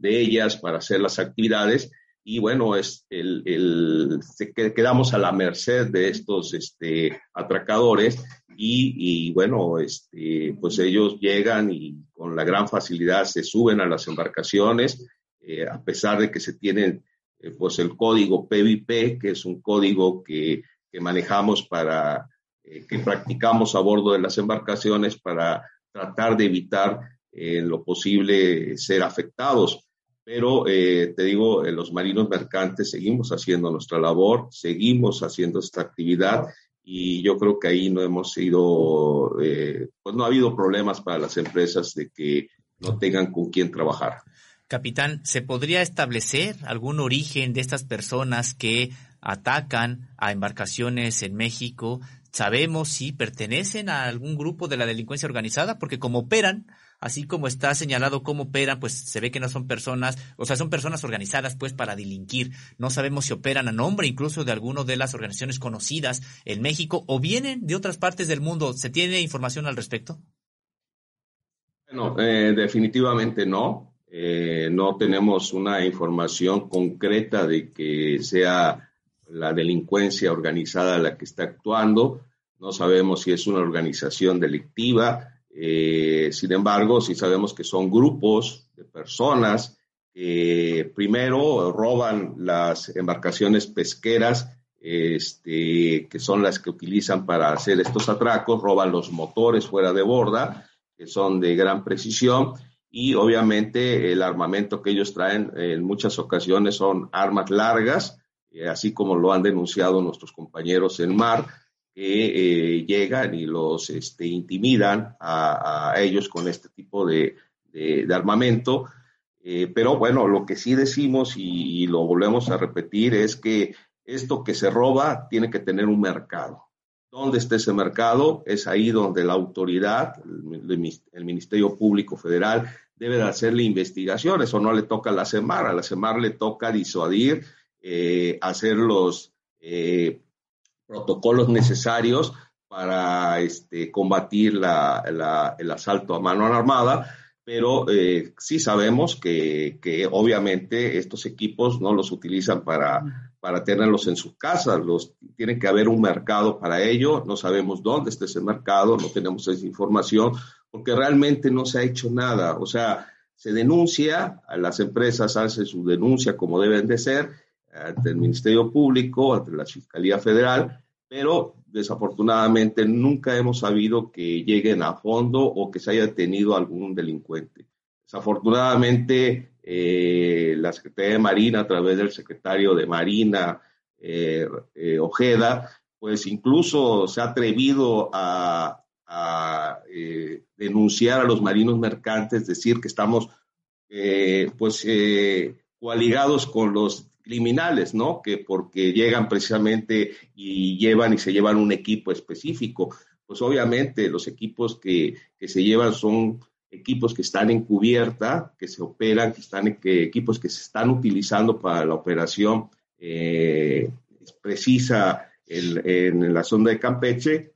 ellas para hacer las actividades. Y bueno, es el, el quedamos a la merced de estos este, atracadores y, bueno, este, pues ellos llegan y con la gran facilidad se suben a las embarcaciones, eh, a pesar de que se tienen eh, pues el código PVP, que es un código que, que manejamos para eh, que practicamos a bordo de las embarcaciones para tratar de evitar en lo posible ser afectados. Pero eh, te digo, los marinos mercantes seguimos haciendo nuestra labor, seguimos haciendo esta actividad y yo creo que ahí no hemos sido, eh, pues no ha habido problemas para las empresas de que no tengan con quién trabajar. Capitán, ¿se podría establecer algún origen de estas personas que atacan a embarcaciones en México? ¿Sabemos si pertenecen a algún grupo de la delincuencia organizada? Porque como operan, así como está señalado cómo operan, pues se ve que no son personas, o sea, son personas organizadas pues para delinquir. No sabemos si operan a nombre incluso de alguna de las organizaciones conocidas en México o vienen de otras partes del mundo. ¿Se tiene información al respecto? Bueno, eh, definitivamente no. Eh, no tenemos una información concreta de que sea la delincuencia organizada la que está actuando. No sabemos si es una organización delictiva. Eh, sin embargo, sí sabemos que son grupos de personas que primero roban las embarcaciones pesqueras, este, que son las que utilizan para hacer estos atracos, roban los motores fuera de borda, que son de gran precisión, y obviamente el armamento que ellos traen en muchas ocasiones son armas largas, eh, así como lo han denunciado nuestros compañeros en mar, que eh, llegan y los este, intimidan a, ellos con este tipo de, armamento. Eh, pero bueno, lo que sí decimos y, lo volvemos a repetir es que esto que se roba tiene que tener un mercado. ¿Dónde está ese mercado? Es ahí donde la autoridad, el, Ministerio Público Federal, debe de hacerle investigaciones. O no le toca a la CEMAR, a la CEMAR le toca disuadir eh, hacer los eh, protocolos necesarios para este, combatir el asalto a mano armada, pero eh, sí sabemos que, obviamente estos equipos no los utilizan para, para tenerlos en sus casas, los, tiene que haber un mercado para ello, no sabemos dónde está ese mercado, no tenemos esa información, porque realmente no se ha hecho nada, o sea, se denuncia, las empresas hacen su denuncia como deben de ser, ante el Ministerio Público, ante la Fiscalía Federal, pero desafortunadamente nunca hemos sabido que lleguen a fondo o que se haya tenido algún delincuente. Desafortunadamente, eh, la Secretaría de Marina, a través del secretario de Marina, eh, eh, Ojeda, pues incluso se ha atrevido a, denunciar a los marinos mercantes, decir que estamos pues coaligados con los criminales, ¿no? Que porque llegan precisamente y llevan y se llevan un equipo específico. Pues obviamente los equipos que, se llevan son equipos que están en cubierta, que se operan, que están que, equipos que se están utilizando para la operación eh, precisa en, en, la zona de Campeche,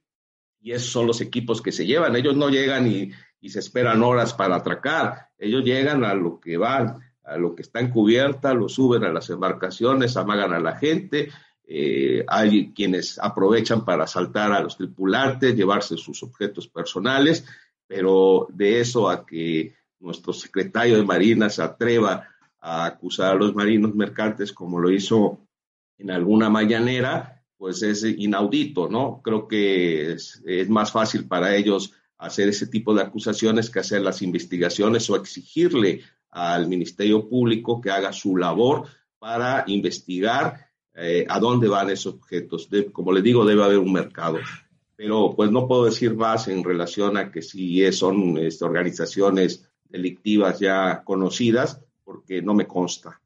y esos son los equipos que se llevan. Ellos no llegan y, y se esperan horas para atracar, ellos llegan a lo que van a lo que está en cubierta, lo suben a las embarcaciones, amagan a la gente eh, hay quienes aprovechan para asaltar a los tripulantes, llevarse sus objetos personales, pero de eso a que nuestro secretario de Marina se atreva a acusar a los marinos mercantes como lo hizo en alguna mañanera, pues es inaudito, ¿no? Creo que es, es más fácil para ellos hacer ese tipo de acusaciones que hacer las investigaciones o exigirle al Ministerio Público que haga su labor para investigar eh, a dónde van esos objetos. como le digo, debe haber un mercado. Pero pues no puedo decir más en relación a que si son este, organizaciones delictivas ya conocidas, porque no me consta.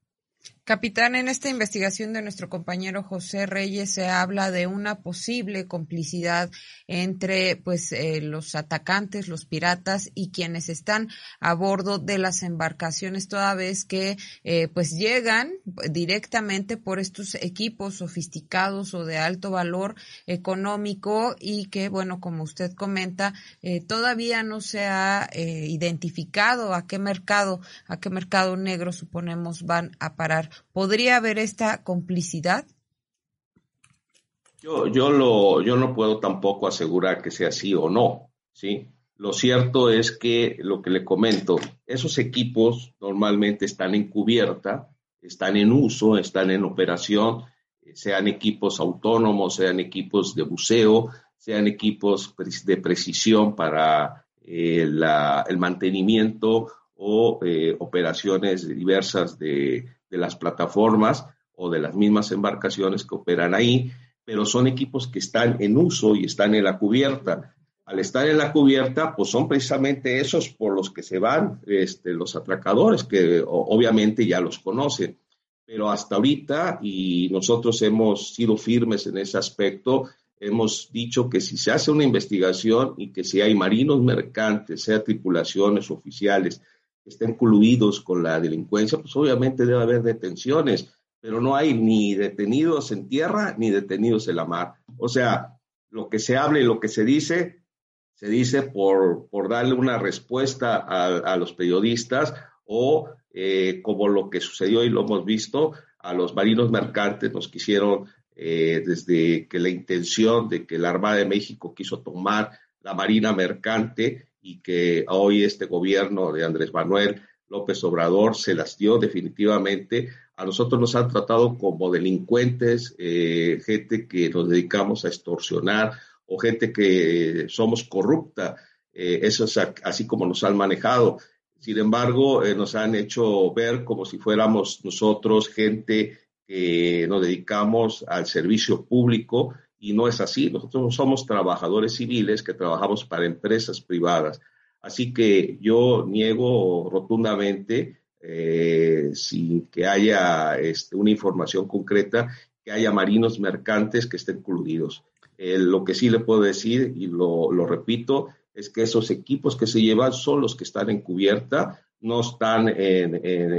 Capitán, en esta investigación de nuestro compañero José Reyes se habla de una posible complicidad entre pues eh, los atacantes, los piratas y quienes están a bordo de las embarcaciones toda vez que eh, pues llegan directamente por estos equipos sofisticados o de alto valor económico y que bueno como usted comenta eh, todavía no se ha identificado a qué mercado a qué mercado negro suponemos van a parar ¿Podría haber esta complicidad? Yo, yo, lo, yo no puedo tampoco asegurar que sea así o no, ¿sí? Lo cierto es que lo que le comento, esos equipos normalmente están en cubierta, están en uso, están en operación, sean equipos autónomos, sean equipos de buceo, sean equipos de precisión para eh, el mantenimiento o eh, operaciones diversas de, de las plataformas o de las mismas embarcaciones que operan ahí, pero son equipos que están en uso y están en la cubierta. Al estar en la cubierta, pues son precisamente esos por los que se van este, los atracadores, que obviamente ya los conocen. Pero hasta ahorita, y nosotros hemos sido firmes en ese aspecto, hemos dicho que si se hace una investigación y que si hay marinos mercantes, sea tripulaciones oficiales, estén coludidos con la delincuencia, pues obviamente debe haber detenciones, pero no hay ni detenidos en tierra ni detenidos en la mar. O sea, lo que se habla y lo que se dice, se dice por, por darle una respuesta a, los periodistas o eh, como lo que sucedió y lo hemos visto, a los marinos mercantes nos quisieron, eh, desde que la intención de que la Armada de México quiso tomar la Marina Mercante, y que hoy este gobierno de Andrés Manuel López Obrador se las dio definitivamente. A nosotros nos han tratado como delincuentes, eh, gente que nos dedicamos a extorsionar o gente que somos corrupta. Eh, eso es así como nos han manejado. Sin embargo, eh, nos han hecho ver como si fuéramos nosotros gente que nos dedicamos al servicio público y no es así. Nosotros somos trabajadores civiles que trabajamos para empresas privadas. Así que yo niego rotundamente, eh, sin que haya este, una información concreta, que haya marinos mercantes que estén coludidos. Eh, lo que sí le puedo decir, y lo, repito, es que esos equipos que se llevan son los que están en cubierta, no están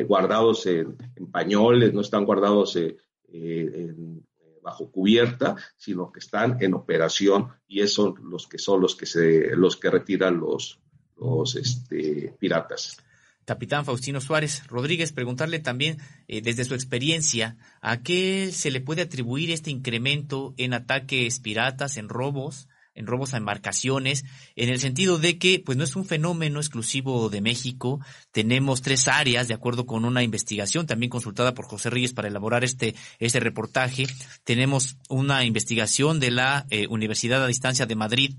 guardados en, pañoles, no están guardados eh, en, bajo cubierta, sino que están en operación y esos son los que son los que se los que retiran los los este, piratas. Capitán Faustino Suárez Rodríguez, preguntarle también eh, desde su experiencia, ¿a qué se le puede atribuir este incremento en ataques piratas, en robos? En robos a embarcaciones, en el sentido de que pues no es un fenómeno exclusivo de México. Tenemos tres áreas, de acuerdo con una investigación también consultada por José Reyes para elaborar este, este reportaje. Tenemos una investigación de la eh, Universidad a Distancia de Madrid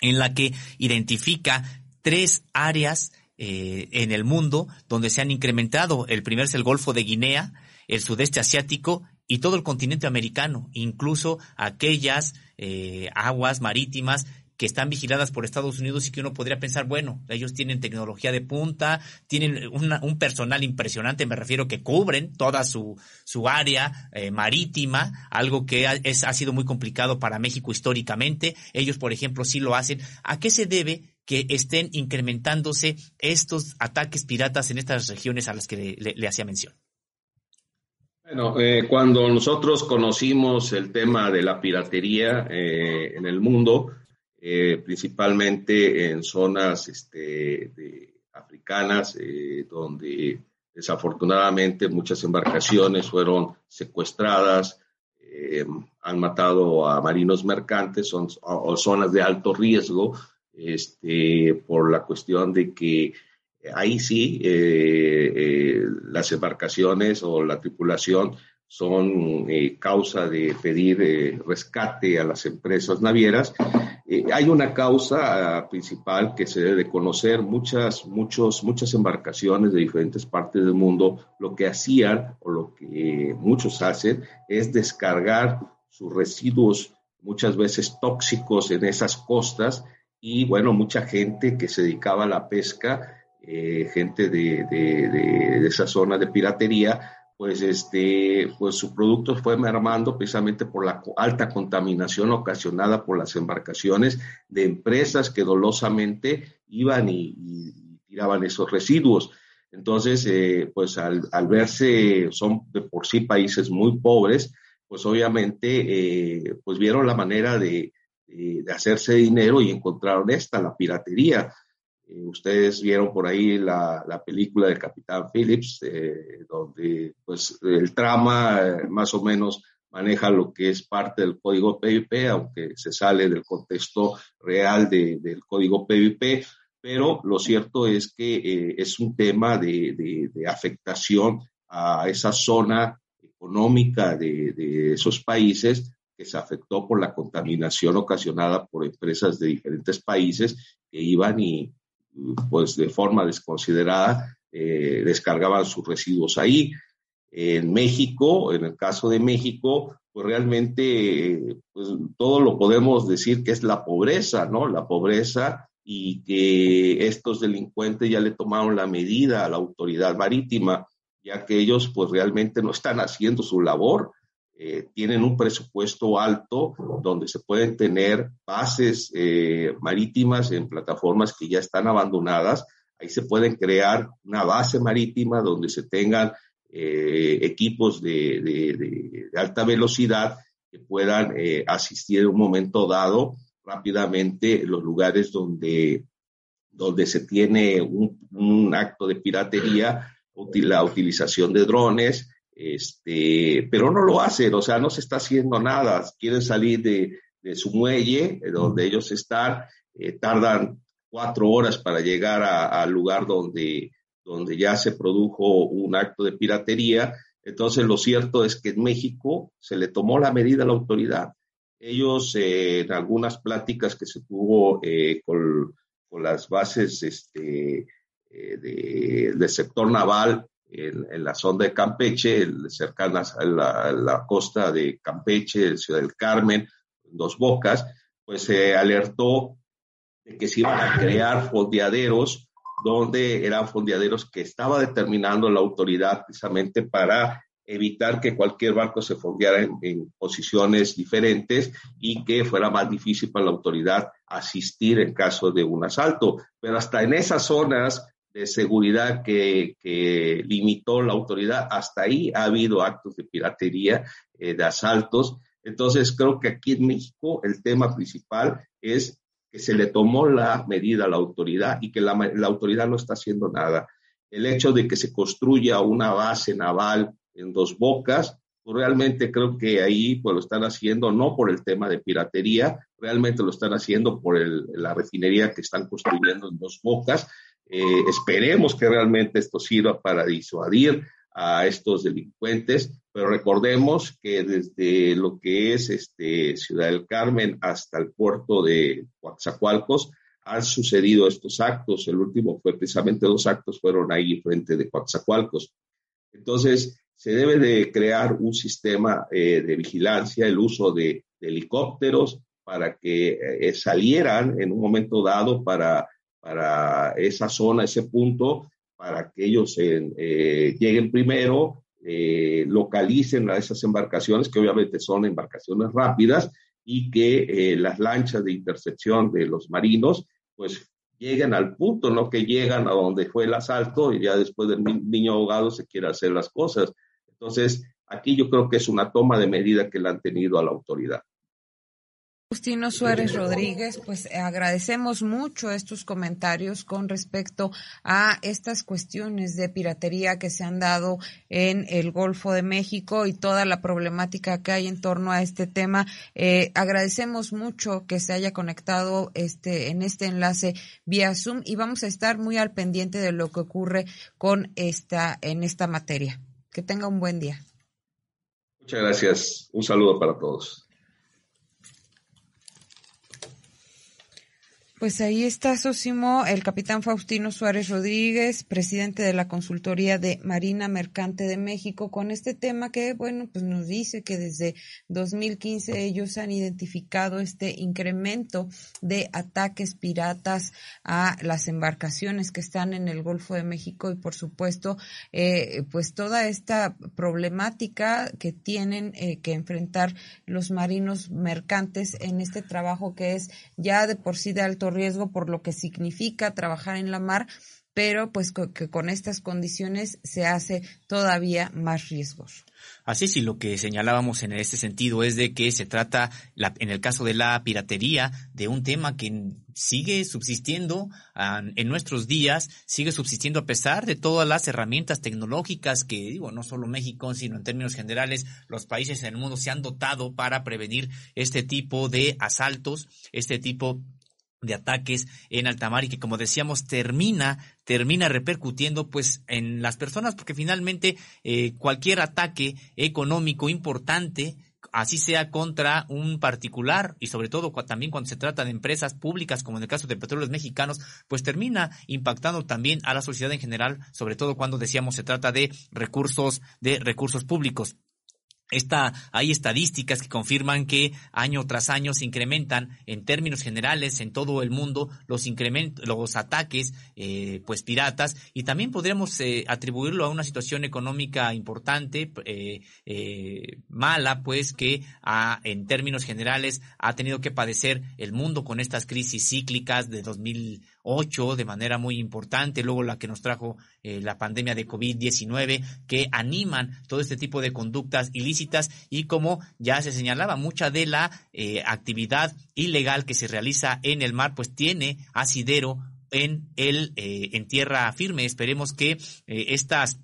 en la que identifica tres áreas eh, en el mundo donde se han incrementado. El primero es el Golfo de Guinea, el sudeste asiático y todo el continente americano, incluso aquellas eh, aguas marítimas que están vigiladas por Estados Unidos y que uno podría pensar, bueno, ellos tienen tecnología de punta, tienen un personal impresionante, me refiero que cubren toda su, su área eh, marítima, algo que ha, es, ha sido muy complicado para México históricamente. Ellos, por ejemplo, sí lo hacen. ¿A qué se debe que estén incrementándose estos ataques piratas en estas regiones a las que le hacía mención? Bueno, eh, cuando nosotros conocimos el tema de la piratería eh, en el mundo, eh, principalmente en zonas este, africanas, donde desafortunadamente muchas embarcaciones fueron secuestradas, eh, han matado a marinos mercantes son, zonas de alto riesgo este, por la cuestión de que ahí sí eh, eh, las embarcaciones o la tripulación son causa de pedir rescate a las empresas navieras. hay una causa ah, principal que se debe conocer. Muchas, muchos, muchas embarcaciones de diferentes partes del mundo lo que hacían o lo que muchos hacen es descargar sus residuos muchas veces tóxicos en esas costas y bueno, mucha gente que se dedicaba a la pesca, eh, gente de, de, esa zona de piratería, pues, este, pues su producto fue mermando precisamente por la alta contaminación ocasionada por las embarcaciones de empresas que dolosamente iban y, tiraban esos residuos. Entonces, eh, pues al, al, verse, son de por sí países muy pobres, pues obviamente, eh, pues vieron la manera de, de, hacerse dinero y encontraron esta, la piratería. Eh, ustedes vieron por ahí la, la película del Capitán Phillips, eh, donde pues el trama más o menos maneja lo que es parte del código PVP, aunque se sale del contexto real de, del código PVP, pero lo cierto es que es un tema de, de, de, afectación a esa zona económica de, esos países que se afectó por la contaminación ocasionada por empresas de diferentes países que iban y pues de forma desconsiderada eh, descargaban sus residuos ahí. En México, en el caso de México, pues realmente pues todo lo podemos decir que es la pobreza, ¿no? La pobreza y que estos delincuentes ya le tomaron la medida a la autoridad marítima ya que ellos pues realmente no están haciendo su labor. Eh, tienen un presupuesto alto donde se pueden tener bases eh, marítimas en plataformas que ya están abandonadas. Ahí se pueden crear una base marítima donde se tengan eh, equipos de, alta velocidad que puedan asistir en un momento dado rápidamente los lugares donde, donde se tiene un acto de piratería la utilización de drones, este, pero no lo hacen, o sea, no se está haciendo nada. Quieren salir de, su muelle, donde ellos están, eh, tardan cuatro horas para llegar al lugar donde, donde ya se produjo un acto de piratería. Entonces, lo cierto es que en México se le tomó la medida a la autoridad. Ellos, eh, en algunas pláticas que se tuvo eh, con, con, las bases este, eh, del sector naval en, la zona de Campeche, cercanas a la, costa de Campeche, Ciudad del Carmen, Dos Bocas, pues se alertó de que se iban a crear fondeaderos donde eran fondeaderos que estaba determinando la autoridad precisamente para evitar que cualquier barco se fondeara en, en, posiciones diferentes y que fuera más difícil para la autoridad asistir en caso de un asalto. Pero hasta en esas zonas de seguridad que, limitó la autoridad, hasta ahí ha habido actos de piratería, eh, de asaltos. Entonces, creo que aquí en México el tema principal es que se le tomó la medida a la autoridad y que la, la autoridad no está haciendo nada. El hecho de que se construya una base naval en dos bocas, pues realmente creo que ahí pues lo están haciendo no por el tema de piratería, realmente lo están haciendo por la refinería que están construyendo en dos bocas eh, esperemos que realmente esto sirva para disuadir a estos delincuentes, pero recordemos que desde lo que es este Ciudad del Carmen hasta el puerto de Coatzacoalcos han sucedido estos actos. El último fue precisamente dos actos fueron ahí frente de Coatzacoalcos. Entonces, se debe de crear un sistema eh, de vigilancia, el uso de, helicópteros para que eh, salieran en un momento dado para para esa zona, ese punto, para que ellos eh, lleguen primero, eh, localicen a esas embarcaciones, que obviamente son embarcaciones rápidas, y que eh, las lanchas de intercepción de los marinos, pues lleguen al punto, no que llegan a donde fue el asalto y ya después del niño ahogado se quiere hacer las cosas. Entonces, aquí yo creo que es una toma de medida que le han tenido a la autoridad. Justino Suárez Rodríguez, pues agradecemos mucho estos comentarios con respecto a estas cuestiones de piratería que se han dado en el Golfo de México y toda la problemática que hay en torno a este tema. Eh, agradecemos mucho que se haya conectado este en este enlace vía Zoom y vamos a estar muy al pendiente de lo que ocurre con esta en esta materia. Que tenga un buen día. Muchas gracias. Un saludo para todos. Pues ahí está, Sosimo, el capitán Faustino Suárez Rodríguez, presidente de la Consultoría de Marina Mercante de México, con este tema que, bueno, pues nos dice que desde 2015 ellos han identificado este incremento de ataques piratas a las embarcaciones que están en el Golfo de México y, por supuesto, eh, pues toda esta problemática que tienen eh, que enfrentar los marinos mercantes en este trabajo que es ya de por sí de alto riesgo por lo que significa trabajar en la mar, pero pues que con estas condiciones se hace todavía más riesgoso. Así y lo que señalábamos en este sentido es de que se trata, la, en el caso de la piratería, de un tema que sigue subsistiendo en nuestros días, sigue subsistiendo a pesar de todas las herramientas tecnológicas que, digo, no solo México, sino en términos generales, los países en el mundo se han dotado para prevenir este tipo de asaltos, este tipo de ataques en alta mar y que como decíamos termina termina repercutiendo pues en las personas porque finalmente eh, cualquier ataque económico importante así sea contra un particular y sobre todo también cuando se trata de empresas públicas como en el caso de petróleos mexicanos pues termina impactando también a la sociedad en general sobre todo cuando decíamos se trata de recursos de recursos públicos esta, hay estadísticas que confirman que año tras año se incrementan en términos generales en todo el mundo los los ataques eh, pues piratas. Y también podríamos eh, atribuirlo a una situación económica importante eh, eh, mala pues que ha, en términos generales ha tenido que padecer el mundo con estas crisis cíclicas de 2000 ocho de manera muy importante, luego la que nos trajo eh, la pandemia de COVID-19, que animan todo este tipo de conductas ilícitas y como ya se señalaba, mucha de la eh, actividad ilegal que se realiza en el mar, pues tiene asidero en el eh, en tierra firme. Esperemos que estas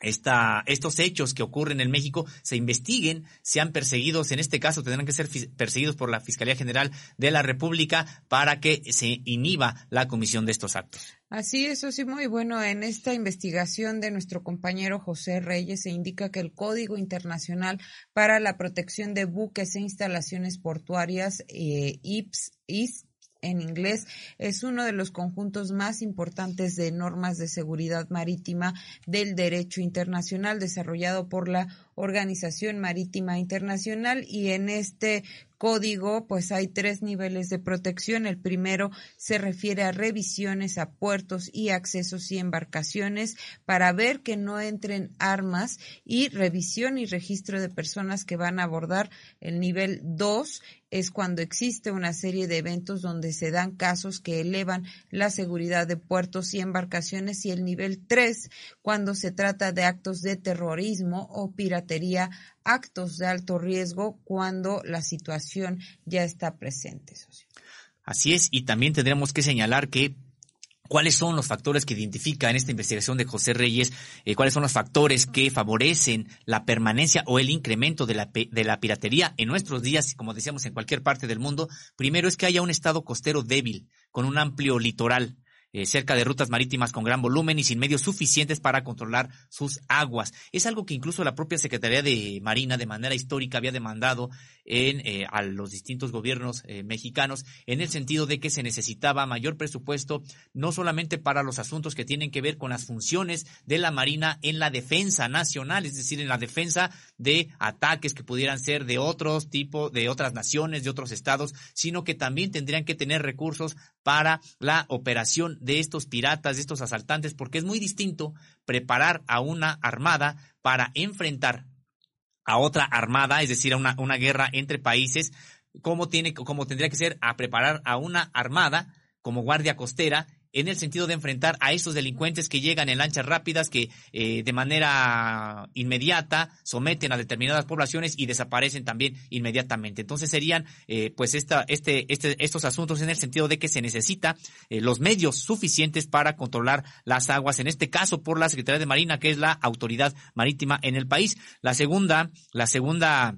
esta, estos hechos que ocurren en México se investiguen, sean perseguidos, en este caso tendrán que ser perseguidos por la Fiscalía General de la República para que se inhiba la comisión de estos actos. Así es, Osimo. Y bueno, en esta investigación de nuestro compañero José Reyes se indica que el Código Internacional para la Protección de Buques e Instalaciones Portuarias, eh, IPS, en inglés es uno de los conjuntos más importantes de normas de seguridad marítima del derecho internacional desarrollado por la Organización Marítima Internacional y en este código pues hay tres niveles de protección. El primero se refiere a revisiones a puertos y accesos y embarcaciones para ver que no entren armas y revisión y registro de personas que van a abordar. El nivel 2 es cuando existe una serie de eventos donde se dan casos que elevan la seguridad de puertos y embarcaciones y el nivel 3 cuando se trata de actos de terrorismo o piratería actos de alto riesgo cuando la situación ya está presente. Así es, y también tendremos que señalar que ¿Cuáles son los factores que identifica en esta investigación de José Reyes? Eh, ¿Cuáles son los factores que favorecen la permanencia o el incremento de la, de la piratería en nuestros días, como decíamos, en cualquier parte del mundo? Primero es que haya un estado costero débil, con un amplio litoral. Eh, cerca de rutas marítimas con gran volumen y sin medios suficientes para controlar sus aguas. Es algo que incluso la propia Secretaría de Marina de manera histórica había demandado en, eh, a los distintos gobiernos eh, mexicanos en el sentido de que se necesitaba mayor presupuesto no solamente para los asuntos que tienen que ver con las funciones de la Marina en la defensa nacional, es decir, en la defensa de ataques que pudieran ser de otros tipos, de otras naciones, de otros estados, sino que también tendrían que tener recursos para la operación de estos piratas, de estos asaltantes, porque es muy distinto preparar a una armada para enfrentar a otra armada, es decir, a una, una guerra entre países, como tiene, como tendría que ser a preparar a una armada como guardia costera en el sentido de enfrentar a esos delincuentes que llegan en lanchas rápidas, que eh, de manera inmediata someten a determinadas poblaciones y desaparecen también inmediatamente. Entonces serían eh, pues esta, este, este, estos asuntos en el sentido de que se necesita eh, los medios suficientes para controlar las aguas, en este caso por la Secretaría de Marina, que es la autoridad marítima en el país. La segunda, la segunda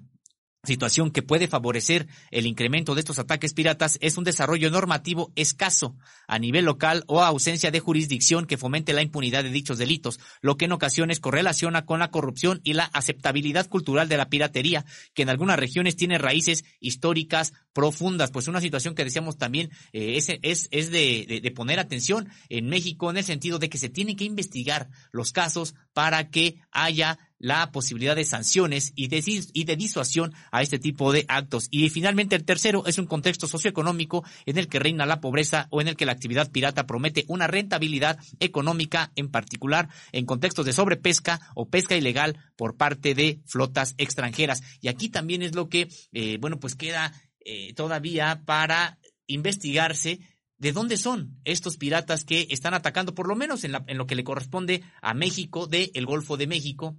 situación que puede favorecer el incremento de estos ataques piratas es un desarrollo normativo escaso a nivel local o ausencia de jurisdicción que fomente la impunidad de dichos delitos, lo que en ocasiones correlaciona con la corrupción y la aceptabilidad cultural de la piratería, que en algunas regiones tiene raíces históricas profundas. Pues una situación que decíamos también eh, es, de, de poner atención en México en el sentido de que se tienen que investigar los casos para que haya la posibilidad de sanciones y de, disuasión a este tipo de actos. Y finalmente el tercero es un contexto socioeconómico en el que reina la pobreza o en el que la actividad pirata promete una rentabilidad económica, en particular en contextos de sobrepesca o pesca ilegal por parte de flotas extranjeras. Y aquí también es lo que, eh, bueno, pues queda eh, todavía para investigarse de dónde son estos piratas que están atacando, por lo menos en, en lo que le corresponde a México, del el Golfo de México,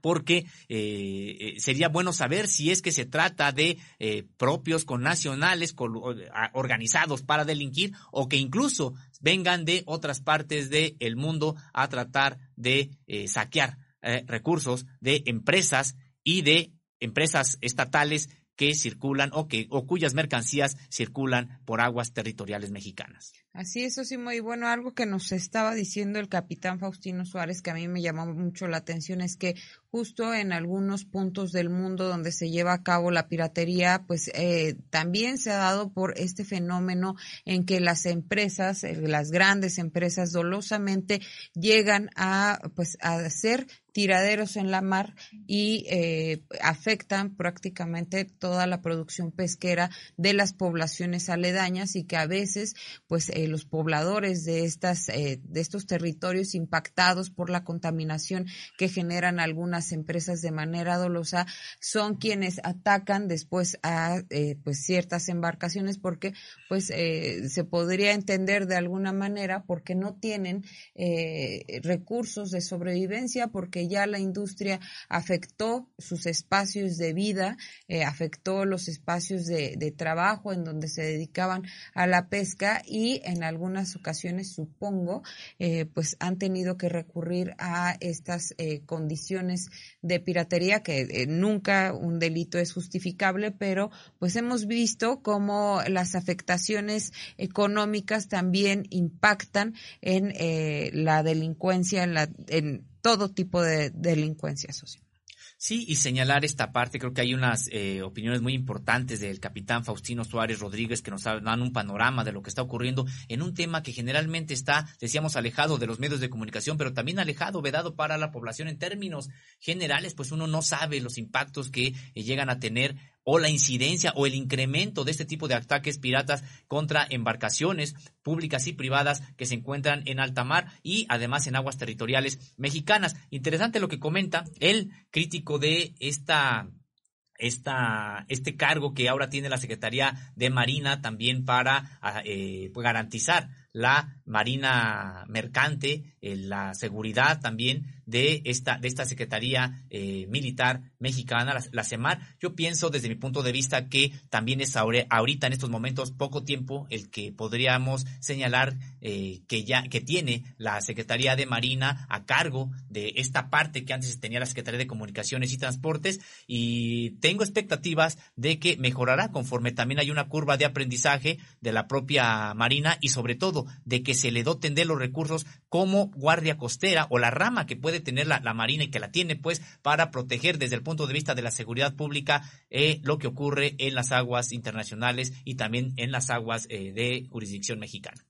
porque eh, eh, sería bueno saber si es que se trata de eh, propios con nacionales organizados para delinquir o que incluso vengan de otras partes del mundo a tratar de saquear recursos de empresas y de empresas estatales que circulan o que o cuyas mercancías circulan por aguas territoriales mexicanas. Así es, sí, muy bueno. Algo que nos estaba diciendo el capitán Faustino Suárez, que a mí me llamó mucho la atención, es que justo en algunos puntos del mundo donde se lleva a cabo la piratería, pues eh, también se ha dado por este fenómeno en que las empresas, eh, las grandes empresas, dolosamente llegan a, pues, a hacer tiraderos en la mar y eh, afectan prácticamente toda la producción pesquera de las poblaciones aledañas y que a veces pues los pobladores de estas de estos territorios impactados por la contaminación que generan algunas empresas de manera dolosa son quienes atacan después a eh, pues ciertas embarcaciones porque pues eh, se podría entender de alguna manera porque no tienen eh, recursos de sobrevivencia porque ya la industria afectó sus espacios de vida afectó los espacios de, de trabajo en donde se dedicaban a la pesca y en algunas ocasiones supongo pues han tenido que recurrir a estas condiciones de piratería, que eh, nunca un delito es justificable, pero pues hemos visto cómo las afectaciones económicas también impactan en eh, la delincuencia, en, la, en todo tipo de delincuencia social. Sí, y señalar esta parte, creo que hay unas eh, opiniones muy importantes del capitán Faustino Suárez Rodríguez que nos dan un panorama de lo que está ocurriendo en un tema que generalmente está, decíamos, alejado de los medios de comunicación, pero también alejado, vedado para la población en términos generales, pues uno no sabe los impactos que eh, llegan a tener o la incidencia o el incremento de este tipo de ataques piratas contra embarcaciones públicas y privadas que se encuentran en alta mar y además en aguas territoriales mexicanas. Interesante lo que comenta el crítico de esta esta, este cargo que ahora tiene la Secretaría de Marina también para ah, eh, pues, garantizar la Marina Mercante, eh, la seguridad también de esta, de esta Secretaría eh, Militar Mexicana, la, la, CEMAR. Yo pienso desde mi punto de vista que también es ahorita en estos momentos poco tiempo el que podríamos señalar eh, que ya que tiene la Secretaría de Marina a cargo de esta parte que antes tenía la Secretaría de Comunicaciones y Transportes y tengo expectativas de que mejorará conforme también hay una curva de aprendizaje de la propia Marina y sobre todo de que se le doten de los recursos como guardia costera o la rama que puede tener la, Marina y que la tiene, pues, para proteger desde el punto de vista de la seguridad pública eh, lo que ocurre en las aguas internacionales y también en las aguas eh, de jurisdicción mexicana.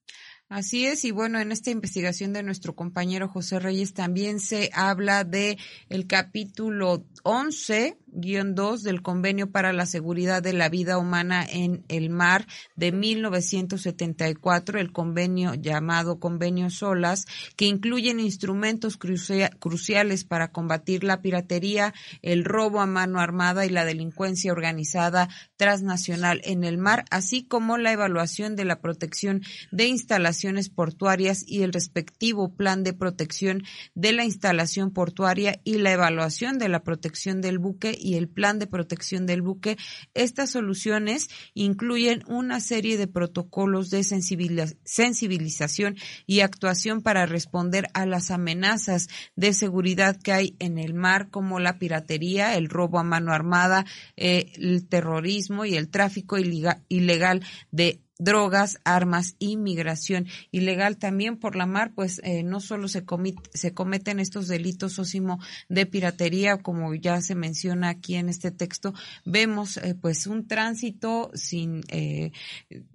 Así es, y bueno, en esta investigación de nuestro compañero José Reyes también se habla de el capítulo 11 2 del Convenio para la Seguridad de la Vida Humana en el Mar de 1974, el convenio llamado Convenio SOLAS, que incluyen instrumentos cruciales para combatir la piratería, el robo a mano armada y la delincuencia organizada transnacional en el mar, así como la evaluación de la protección de instalaciones portuarias y el respectivo plan de protección de la instalación portuaria y la evaluación de la protección del buque y el plan de protección del buque. Estas soluciones incluyen una serie de protocolos de sensibilización y actuación para responder a las amenazas de seguridad que hay en el mar, como la piratería, el robo a mano armada, eh, el terrorismo y el tráfico ilegal de drogas, armas y migración ilegal también por la mar, pues eh, no solo se, se cometen estos delitos ósimo de piratería, como ya se menciona aquí en este texto, vemos eh, pues un tránsito sin, eh,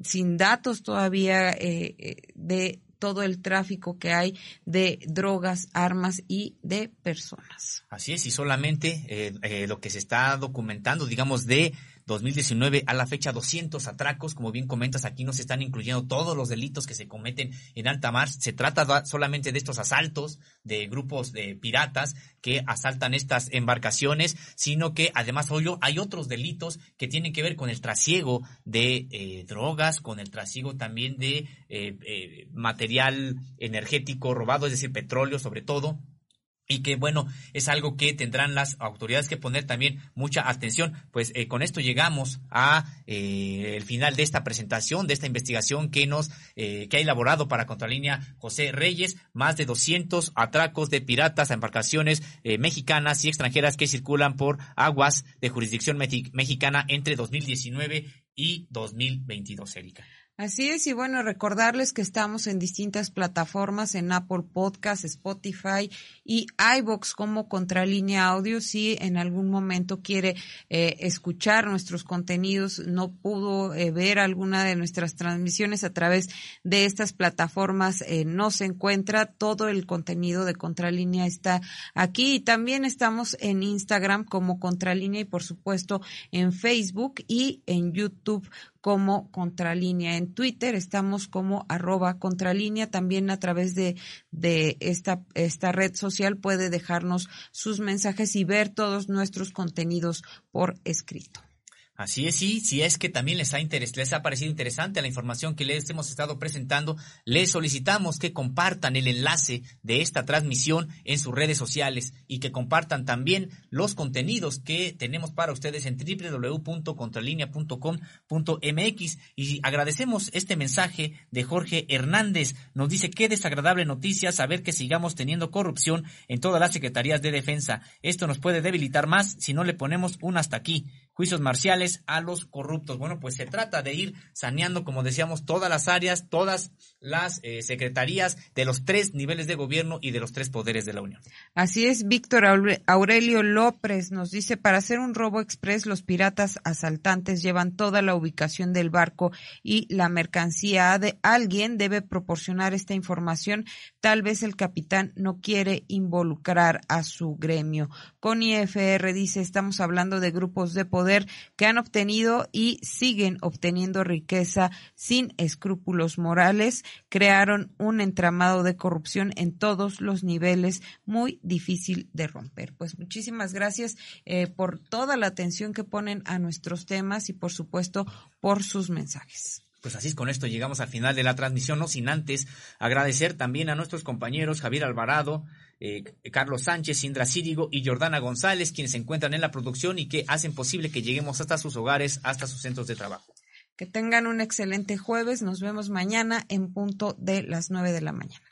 sin datos todavía de todo el tráfico que hay de drogas, armas y de personas. Así es, y solamente lo que se está documentando, digamos, de 2019 a la fecha 200 atracos, como bien comentas, aquí no se están incluyendo todos los delitos que se cometen en alta mar, se trata solamente de estos asaltos de grupos de piratas que asaltan estas embarcaciones, sino que además hay otros delitos que tienen que ver con el trasiego de eh, drogas, con el trasiego también de eh, eh, material energético robado, es decir, petróleo sobre todo y que bueno, es algo que tendrán las autoridades que poner también mucha atención. Pues eh, con esto llegamos a eh, el final de esta presentación, de esta investigación que nos eh, que ha elaborado para Contralínea José Reyes, más de 200 atracos de piratas a embarcaciones mexicanas y extranjeras que circulan por aguas de jurisdicción mexicana entre 2019 y 2022, Erika. Así es, y bueno, recordarles que estamos en distintas plataformas, en Apple Podcast, Spotify y iBox como Contralínea Audio. Si en algún momento quiere eh, escuchar nuestros contenidos, no pudo eh, ver alguna de nuestras transmisiones a través de estas plataformas, eh, no se encuentra. Todo el contenido de Contralínea está aquí y también estamos en Instagram como Contralínea y por supuesto en Facebook y en YouTube como Contralínea. En Twitter estamos como arroba Contralínea. También a través de, de esta, esta red social puede dejarnos sus mensajes y ver todos nuestros contenidos por escrito. Así es, sí, si es que también les ha, les ha parecido interesante la información que les hemos estado presentando, les solicitamos que compartan el enlace de esta transmisión en sus redes sociales y que compartan también los contenidos que tenemos para ustedes en www.contralinea.com.mx y agradecemos este mensaje de Jorge Hernández. Nos dice qué desagradable noticia saber que sigamos teniendo corrupción en todas las secretarías de defensa. Esto nos puede debilitar más si no le ponemos un hasta aquí juicios marciales a los corruptos. Bueno, pues se trata de ir saneando, como decíamos, todas las áreas, todas las eh, secretarías de los tres niveles de gobierno y de los tres poderes de la Unión. Así es, Víctor Aurelio López nos dice, para hacer un robo express, los piratas asaltantes llevan toda la ubicación del barco y la mercancía de alguien debe proporcionar esta información. Tal vez el capitán no quiere involucrar a su gremio. Con IFR dice, estamos hablando de grupos de poder que han obtenido y siguen obteniendo riqueza sin escrúpulos morales, crearon un entramado de corrupción en todos los niveles muy difícil de romper. Pues muchísimas gracias eh, por toda la atención que ponen a nuestros temas y por supuesto por sus mensajes. Pues así es, con esto llegamos al final de la transmisión, no sin antes agradecer también a nuestros compañeros Javier Alvarado, eh, Carlos Sánchez, Indra Círigo y Jordana González, quienes se encuentran en la producción y que hacen posible que lleguemos hasta sus hogares, hasta sus centros de trabajo. Que tengan un excelente jueves. Nos vemos mañana en punto de las nueve de la mañana.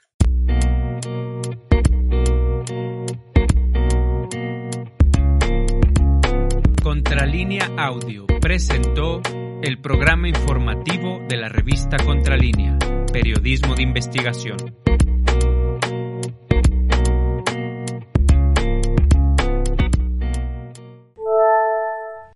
Contralínea Audio presentó el programa informativo de la revista Contralínea, Periodismo de Investigación.